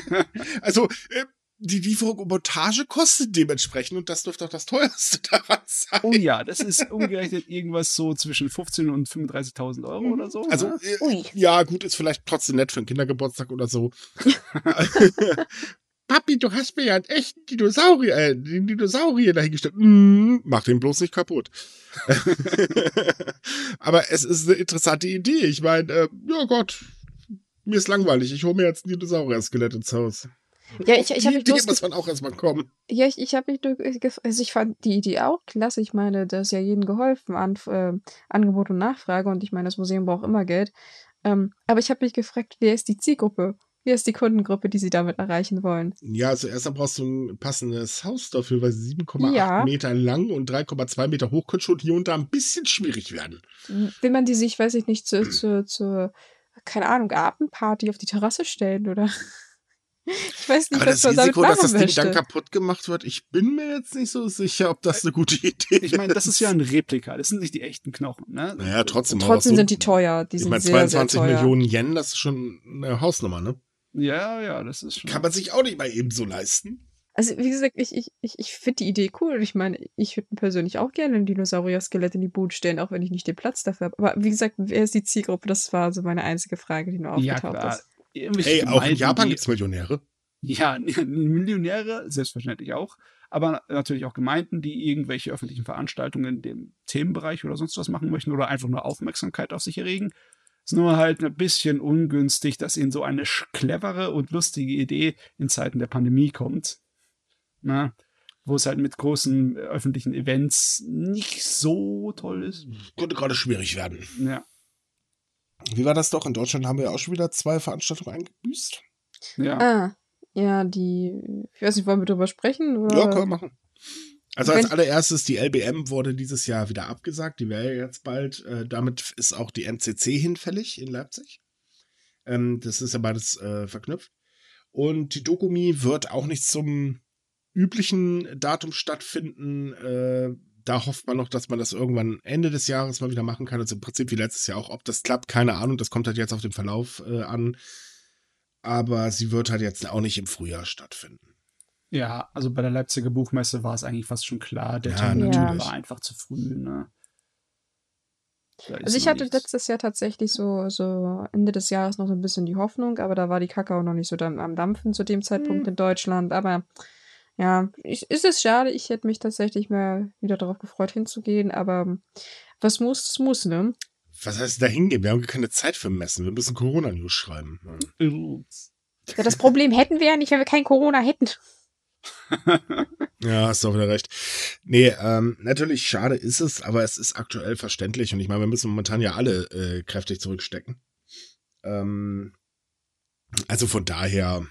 also, äh, die Lieferung und Montage kostet dementsprechend und das dürfte auch das teuerste daran sein. Oh ja, das ist umgerechnet irgendwas so zwischen 15.000 und 35.000 Euro oder so. Also, ne? äh, ja, gut, ist vielleicht trotzdem nett für einen Kindergeburtstag oder so. Papi, du hast mir ja einen echten Dinosaurier, äh, den Dinosaurier dahingestellt. Mm, mach den bloß nicht kaputt. Aber es ist eine interessante Idee. Ich meine, äh, ja Gott, mir ist langweilig. Ich hole mir jetzt ein Dinosaurier-Skelett ins Haus. Ja, ich, ich Die habe mich bloß muss man auch erstmal kommen. Ja, ich, ich habe mich nur also ich fand die Idee auch klasse. Ich meine, da ist ja jedem geholfen an äh, Angebot und Nachfrage und ich meine, das Museum braucht immer Geld. Ähm, aber ich habe mich gefragt, wer ist die Zielgruppe? Wer ist die Kundengruppe, die sie damit erreichen wollen? Ja, also erst dann brauchst du ein passendes Haus dafür, weil 7,8 Ja. Meter lang und 3,2 Meter hoch könnte schon hier und da ein bisschen schwierig werden. Will man die sich, weiß ich nicht, zur, zur, zur keine Ahnung, Abendparty auf die Terrasse stellen oder? Ich weiß nicht, Aber was das man Risiko, damit dass das Ding dann möchte. kaputt gemacht wird, ich bin mir jetzt nicht so sicher, ob das eine gute Idee ich meine, das ist ja ein Replika, das sind nicht die echten Knochen. Ne? Naja, trotzdem. aber Trotzdem so- sind die teuer. Die Ich sind meine, sehr, sehr 22 teuer. Millionen Yen, das ist schon eine Hausnummer, ne? Ja, ja, das ist schon. Kann man sich auch nicht mal eben so leisten. Also, wie gesagt, ich, ich, ich, ich finde die Idee cool. Ich meine, ich würde persönlich auch gerne ein Dinosaurier-Skelett in die Bude stellen, auch wenn ich nicht den Platz dafür habe. Aber wie gesagt, wer ist die Zielgruppe? Das war so meine einzige Frage, die nur ja, aufgetaucht klar. ist. Hey, auch in Japan die- gibt's Millionäre. Ja, Millionäre, selbstverständlich auch. Aber natürlich auch Gemeinden, die irgendwelche öffentlichen Veranstaltungen in dem Themenbereich oder sonst was machen möchten oder einfach nur Aufmerksamkeit auf sich erregen. Ist nur halt ein bisschen ungünstig, dass ihnen so eine clevere und lustige Idee in Zeiten der Pandemie kommt. Na, wo es halt mit großen äh, öffentlichen Events nicht so toll ist. Könnte gerade schwierig werden. Ja, Wie war das doch? In Deutschland haben wir ja auch schon wieder zwei Veranstaltungen eingebüßt. ja. Ah, ja, die, ich weiß nicht, wollen wir drüber sprechen? Oder? Ja, können wir machen. Also als allererstes, die LBM wurde dieses Jahr wieder abgesagt. Die wäre ja jetzt bald. Äh, damit ist auch die MCC hinfällig in Leipzig. Ähm, das ist ja beides äh, verknüpft. Und die Dokumi wird auch nicht zum üblichen Datum stattfinden. Äh, da hofft man noch, dass man das irgendwann Ende des Jahres mal wieder machen kann. Also im Prinzip wie letztes Jahr auch. Ob das klappt, keine Ahnung. Das kommt halt jetzt auf den Verlauf äh, an. Aber sie wird halt jetzt auch nicht im Frühjahr stattfinden. Ja, also bei der Leipziger Buchmesse war es eigentlich fast schon klar, der Ja, Termin war einfach zu früh. Ne? Also ich hatte nichts. letztes Jahr tatsächlich so, so Ende des Jahres noch so ein bisschen die Hoffnung, aber da war die Kakao noch nicht so dann am Dampfen zu dem Zeitpunkt Hm. in Deutschland. Aber ja, ich, ist es schade. Ich hätte mich tatsächlich mal wieder darauf gefreut hinzugehen, aber was muss, das muss, ne? Was heißt da hingehen? Wir haben keine Zeit für Messen. Wir müssen Corona-News schreiben. Ja, das Problem hätten wir ja nicht, wenn wir kein Corona hätten. Ja, hast du auch wieder recht. Nee, ähm, natürlich schade ist es, aber es ist aktuell verständlich. Und ich meine, wir müssen momentan ja alle äh, kräftig zurückstecken. Ähm, also von daher,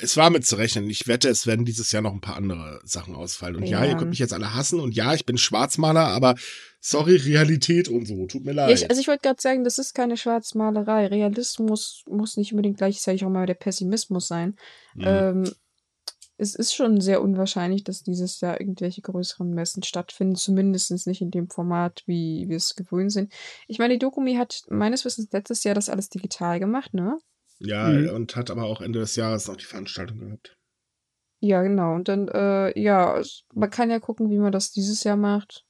es war mit zu rechnen. Ich wette, es werden dieses Jahr noch ein paar andere Sachen ausfallen. Und ja, Ja. ihr könnt mich jetzt alle hassen. Und ja, ich bin Schwarzmaler, aber sorry, Realität und so. Tut mir leid. ich, also ich wollte gerade sagen, das ist keine Schwarzmalerei. Realismus muss nicht unbedingt gleichzeitig auch mal der Pessimismus sein. Mhm. Ähm, es ist schon sehr unwahrscheinlich, dass dieses Jahr irgendwelche größeren Messen stattfinden, zumindest nicht in dem Format, wie wir es gewöhnt sind. Ich meine, die Dokumi hat meines Wissens letztes Jahr das alles digital gemacht, ne? Ja, Mhm. und hat aber auch Ende des Jahres noch die Veranstaltung gehabt. Ja, genau. Und dann, äh, ja, man kann ja gucken, wie man das dieses Jahr macht.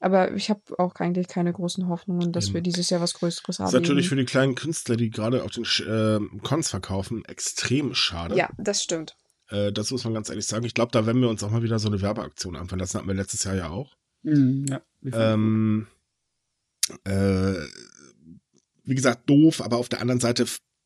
Aber ich habe auch eigentlich keine großen Hoffnungen, dass Eben. wir dieses Jahr was Größeres Das haben. ist natürlich für die kleinen Künstler, die gerade auf den äh, Cons verkaufen, extrem schade. Ja, das stimmt. Äh, das muss man ganz ehrlich sagen. Ich glaube, da werden wir uns auch mal wieder so eine Werbeaktion anfangen. Das hatten wir letztes Jahr ja auch. Mhm, ja, Ähm, äh, wie gesagt, doof, aber auf der anderen Seite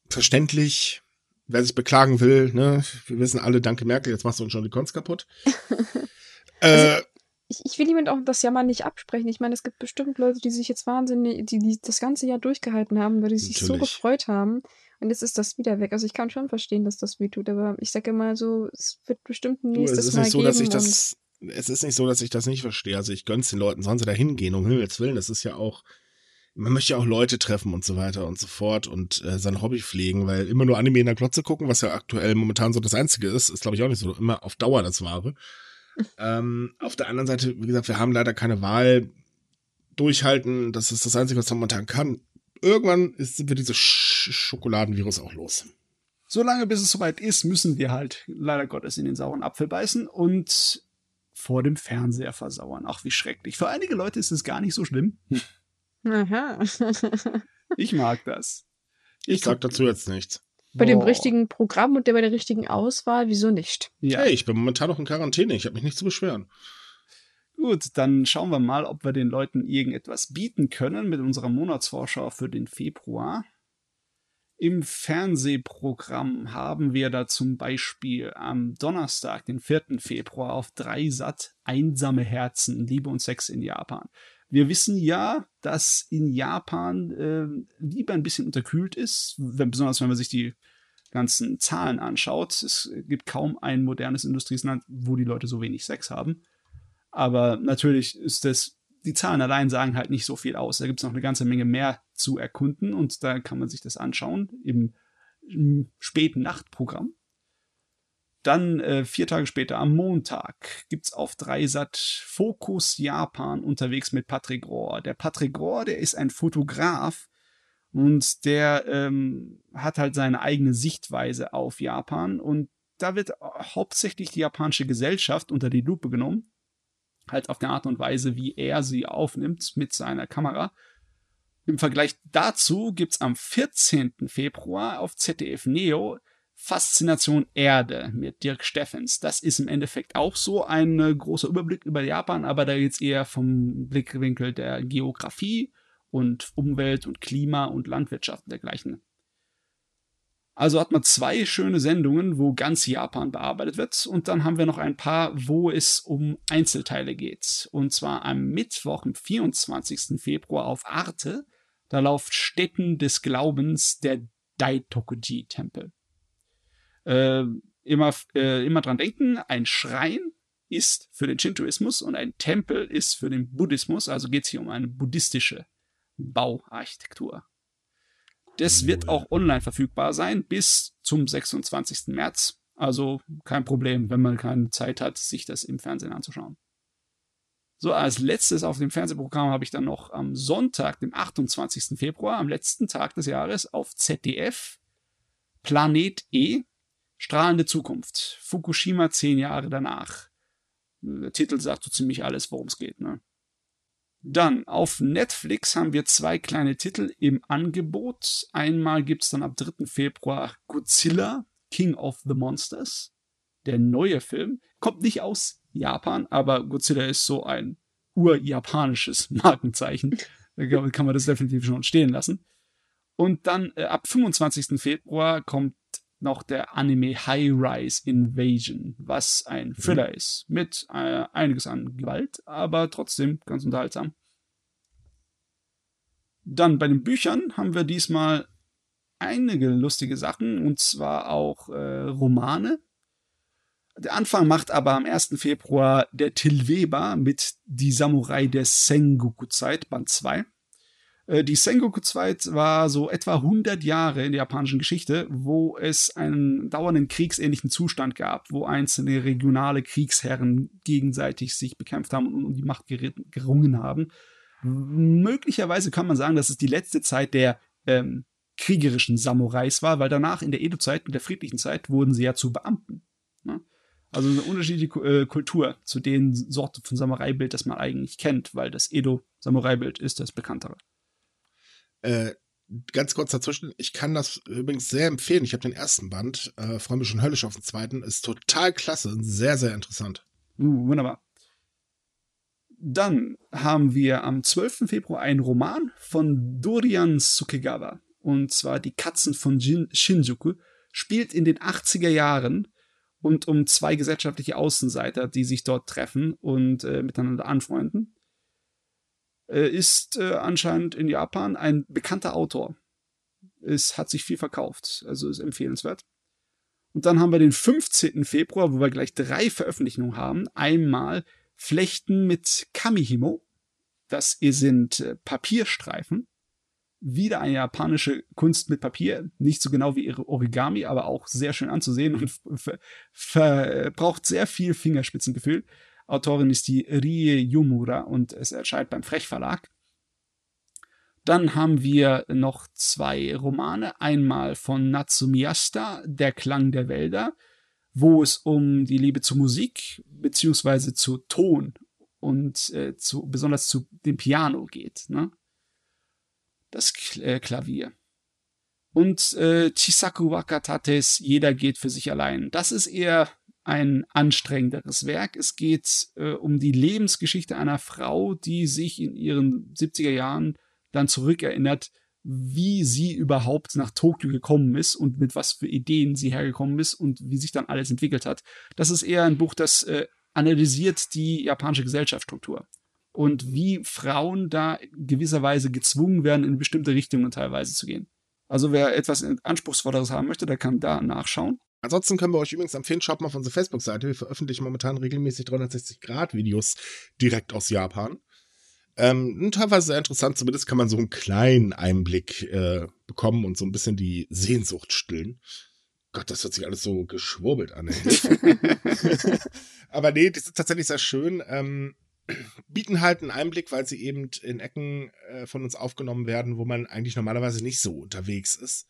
verständlich. Wer sich beklagen will, ne, wir wissen alle, danke Merkel, jetzt machst du uns schon die Cons kaputt. äh, Ich, ich will jemand auch das Jammern nicht absprechen. Ich meine, es gibt bestimmt Leute, die sich jetzt wahnsinnig, die, die das ganze Jahr durchgehalten haben, weil die sich so Natürlich. gefreut haben. Und jetzt ist das wieder weg. Also ich kann schon verstehen, dass das weh tut, aber ich sage immer so, es wird bestimmt ein du, es nächstes ist Mal nicht so, dass ich das es ist nicht so, dass ich das nicht verstehe. Also ich gönn's den Leuten, sollen sie da hingehen, um Himmels Willen. Das ist ja auch, man möchte ja auch Leute treffen und so weiter und so fort und äh, sein Hobby pflegen, weil immer nur Anime in der Glotze gucken, was ja aktuell momentan so das Einzige ist, ist glaube ich auch nicht so immer auf Dauer das Wahre. ähm, auf der anderen Seite, wie gesagt, wir haben leider keine Wahl. Durchhalten, das ist das Einzige, was man momentan kann. Irgendwann ist, sind wir dieses Sch Schokoladenvirus auch los. Solange bis es soweit ist, müssen wir halt leider Gottes in den sauren Apfel beißen und vor dem Fernseher versauern. Ach, wie schrecklich. Für einige Leute ist es gar nicht so schlimm. Aha. Ich mag das. Ich sag dazu jetzt nichts. bei dem Boah. richtigen Programm und der bei der richtigen Auswahl, wieso nicht? Ja. Hey, ich bin momentan noch in Quarantäne, ich habe mich nicht zu beschweren. Gut, dann schauen wir mal, ob wir den Leuten irgendetwas bieten können mit unserer Monatsvorschau für den Februar. Im Fernsehprogramm haben wir da zum Beispiel am Donnerstag, den 4. Februar, auf Dreisat Einsame Herzen, Liebe und Sex in Japan. Wir wissen ja, dass in Japan äh, Liebe ein bisschen unterkühlt ist, wenn, besonders wenn man sich die ganzen Zahlen anschaut. Es gibt kaum ein modernes Industrieland, wo die Leute so wenig Sex haben. Aber natürlich ist das, die Zahlen allein sagen halt nicht so viel aus. Da gibt es noch eine ganze Menge mehr zu erkunden und da kann man sich das anschauen im, im späten Nachtprogramm. Dann äh, vier Tage später, am Montag, gibt's auf Dreisat Fokus Japan unterwegs mit Patrick Rohr. Der Patrick Rohr, der ist ein Fotograf und der ähm, hat halt seine eigene Sichtweise auf Japan und da wird hauptsächlich die japanische Gesellschaft unter die Lupe genommen. Halt auf der Art und Weise, wie er sie aufnimmt mit seiner Kamera. Im Vergleich dazu gibt's am 14. Februar auf ZDF Neo Faszination Erde mit Dirk Steffens. Das ist im Endeffekt auch so ein äh, großer Überblick über Japan, aber da geht's eher vom Blickwinkel der Geografie und Umwelt und Klima und Landwirtschaft und dergleichen. Also hat man zwei schöne Sendungen, wo ganz Japan bearbeitet wird. Und dann haben wir noch ein paar, wo es um Einzelteile geht. Und zwar am Mittwoch, am 24. Februar auf Arte. Da läuft Städten des Glaubens der Daitokuji-Tempel. Äh, immer, äh, immer dran denken, ein Schrein ist für den Shintoismus und ein Tempel ist für den Buddhismus. Also geht es hier um eine buddhistische Bauarchitektur. Das wird auch online verfügbar sein bis zum 26. März. Also kein Problem, wenn man keine Zeit hat, sich das im Fernsehen anzuschauen. So, als letztes auf dem Fernsehprogramm habe ich dann noch am Sonntag, dem 28. Februar, am letzten Tag des Jahres, auf ZDF Planet E, strahlende Zukunft. Fukushima zehn Jahre danach. Der Titel sagt so ziemlich alles, worum es geht. Ne? Dann auf Netflix haben wir zwei kleine Titel im Angebot. Einmal gibt es dann ab 3. Februar Godzilla, King of the Monsters. Der neue Film kommt nicht aus Japan, aber Godzilla ist so ein urjapanisches Markenzeichen. Da kann man das definitiv schon stehen lassen. Und dann äh, ab 25. Februar kommt noch der Anime High Rise Invasion, was ein Thriller ist, mit äh, einiges an Gewalt, aber trotzdem ganz unterhaltsam. Dann bei den Büchern haben wir diesmal einige lustige Sachen, und zwar auch äh, Romane. Der Anfang macht aber am 1. Februar der Till Weber mit Die Samurai der Sengoku-Zeit, Band 2. Äh, Die Sengoku-Zeit war so etwa 100 Jahre in der japanischen Geschichte, wo es einen dauernden kriegsähnlichen Zustand gab, wo einzelne regionale Kriegsherren gegenseitig sich bekämpft haben und um die Macht gerungen haben. Möglicherweise kann man sagen, dass es die letzte Zeit der ähm, kriegerischen Samurais war, weil danach in der Edo-Zeit, in der friedlichen Zeit, wurden sie ja zu Beamten. Ne? Also eine unterschiedliche äh, Kultur zu den Sorten von Samurai-Bild, das man eigentlich kennt, weil das Edo-Samurai-Bild ist das bekanntere. Äh, ganz kurz dazwischen, ich kann das übrigens sehr empfehlen. Ich habe den ersten Band, äh, freue mich schon höllisch auf den zweiten. Ist total klasse und sehr, sehr interessant. Uh, wunderbar. Dann haben wir am 12. Februar einen Roman von Dorian Sukegawa. Und zwar Die Katzen von Jin Shinjuku. Spielt in den 80er Jahren und um zwei gesellschaftliche Außenseiter, die sich dort treffen und äh, miteinander anfreunden. Äh, ist äh, anscheinend in Japan ein bekannter Autor. Es hat sich viel verkauft, also ist empfehlenswert. Und dann haben wir den 15. Februar, wo wir gleich drei Veröffentlichungen haben. Einmal Flechten mit Kamihimo. Das sind äh, Papierstreifen. Wieder eine japanische Kunst mit Papier. Nicht so genau wie ihre Origami, aber auch sehr schön anzusehen und braucht sehr viel Fingerspitzengefühl. Autorin ist die Rie Yumura und es erscheint beim Frech Verlag. Dann haben wir noch zwei Romane. Einmal von Natsumiasta, Der Klang der Wälder, wo es um die Liebe zur Musik beziehungsweise zu Ton und äh, zu, besonders zu dem Piano geht. Ne? Das äh, Klavier. Und äh, Chisaku Wakatates Jeder geht für sich allein. Das ist eher ein anstrengenderes Werk. Es geht äh, um die Lebensgeschichte einer Frau, die sich in ihren 70er Jahren dann zurückerinnert, wie sie überhaupt nach Tokio gekommen ist und mit was für Ideen sie hergekommen ist und wie sich dann alles entwickelt hat. Das ist eher ein Buch, das äh, analysiert die japanische Gesellschaftsstruktur und wie Frauen da gewisserweise gezwungen werden, in bestimmte Richtungen teilweise zu gehen. Also wer etwas Anspruchsvolleres haben möchte, der kann da nachschauen. Ansonsten können wir euch übrigens empfehlen, schaut mal auf unsere Facebook-Seite. Wir veröffentlichen momentan regelmäßig 360-Grad-Videos direkt aus Japan. Ähm, teilweise sehr interessant, zumindest kann man so einen kleinen Einblick äh, bekommen und so ein bisschen die Sehnsucht stillen. Gott, das hört sich alles so geschwurbelt an. Aber nee, die sind tatsächlich sehr schön. Ähm, bieten halt einen Einblick, weil sie eben in Ecken äh, von uns aufgenommen werden, wo man eigentlich normalerweise nicht so unterwegs ist.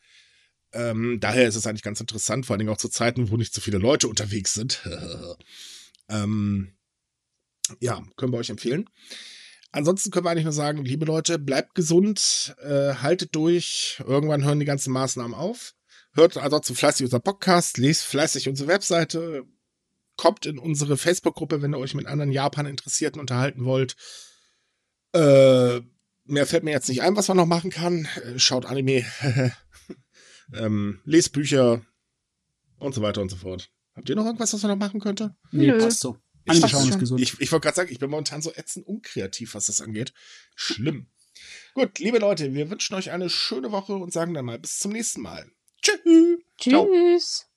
Ähm, daher ist es eigentlich ganz interessant, vor allen Dingen auch zu Zeiten, wo nicht so viele Leute unterwegs sind. ähm, ja, können wir euch empfehlen. Ansonsten können wir eigentlich nur sagen, liebe Leute, bleibt gesund, äh, haltet durch. Irgendwann hören die ganzen Maßnahmen auf. Hört ansonsten fleißig unser Podcast, lest fleißig unsere Webseite, kommt in unsere Facebook-Gruppe, wenn ihr euch mit anderen Japan-Interessierten unterhalten wollt. Äh, mehr fällt mir jetzt nicht ein, was man noch machen kann. Äh, schaut Anime, ähm, lest Bücher und so weiter und so fort. Habt ihr noch irgendwas, was man noch machen könnte? Nee, Nö. passt so. Gesund. Ich, ich wollte gerade sagen, ich bin momentan so ätzend unkreativ, was das angeht. Schlimm. Gut, liebe Leute, wir wünschen euch eine schöne Woche und sagen dann mal bis zum nächsten Mal. Tschüss. Tschüss. Ciao.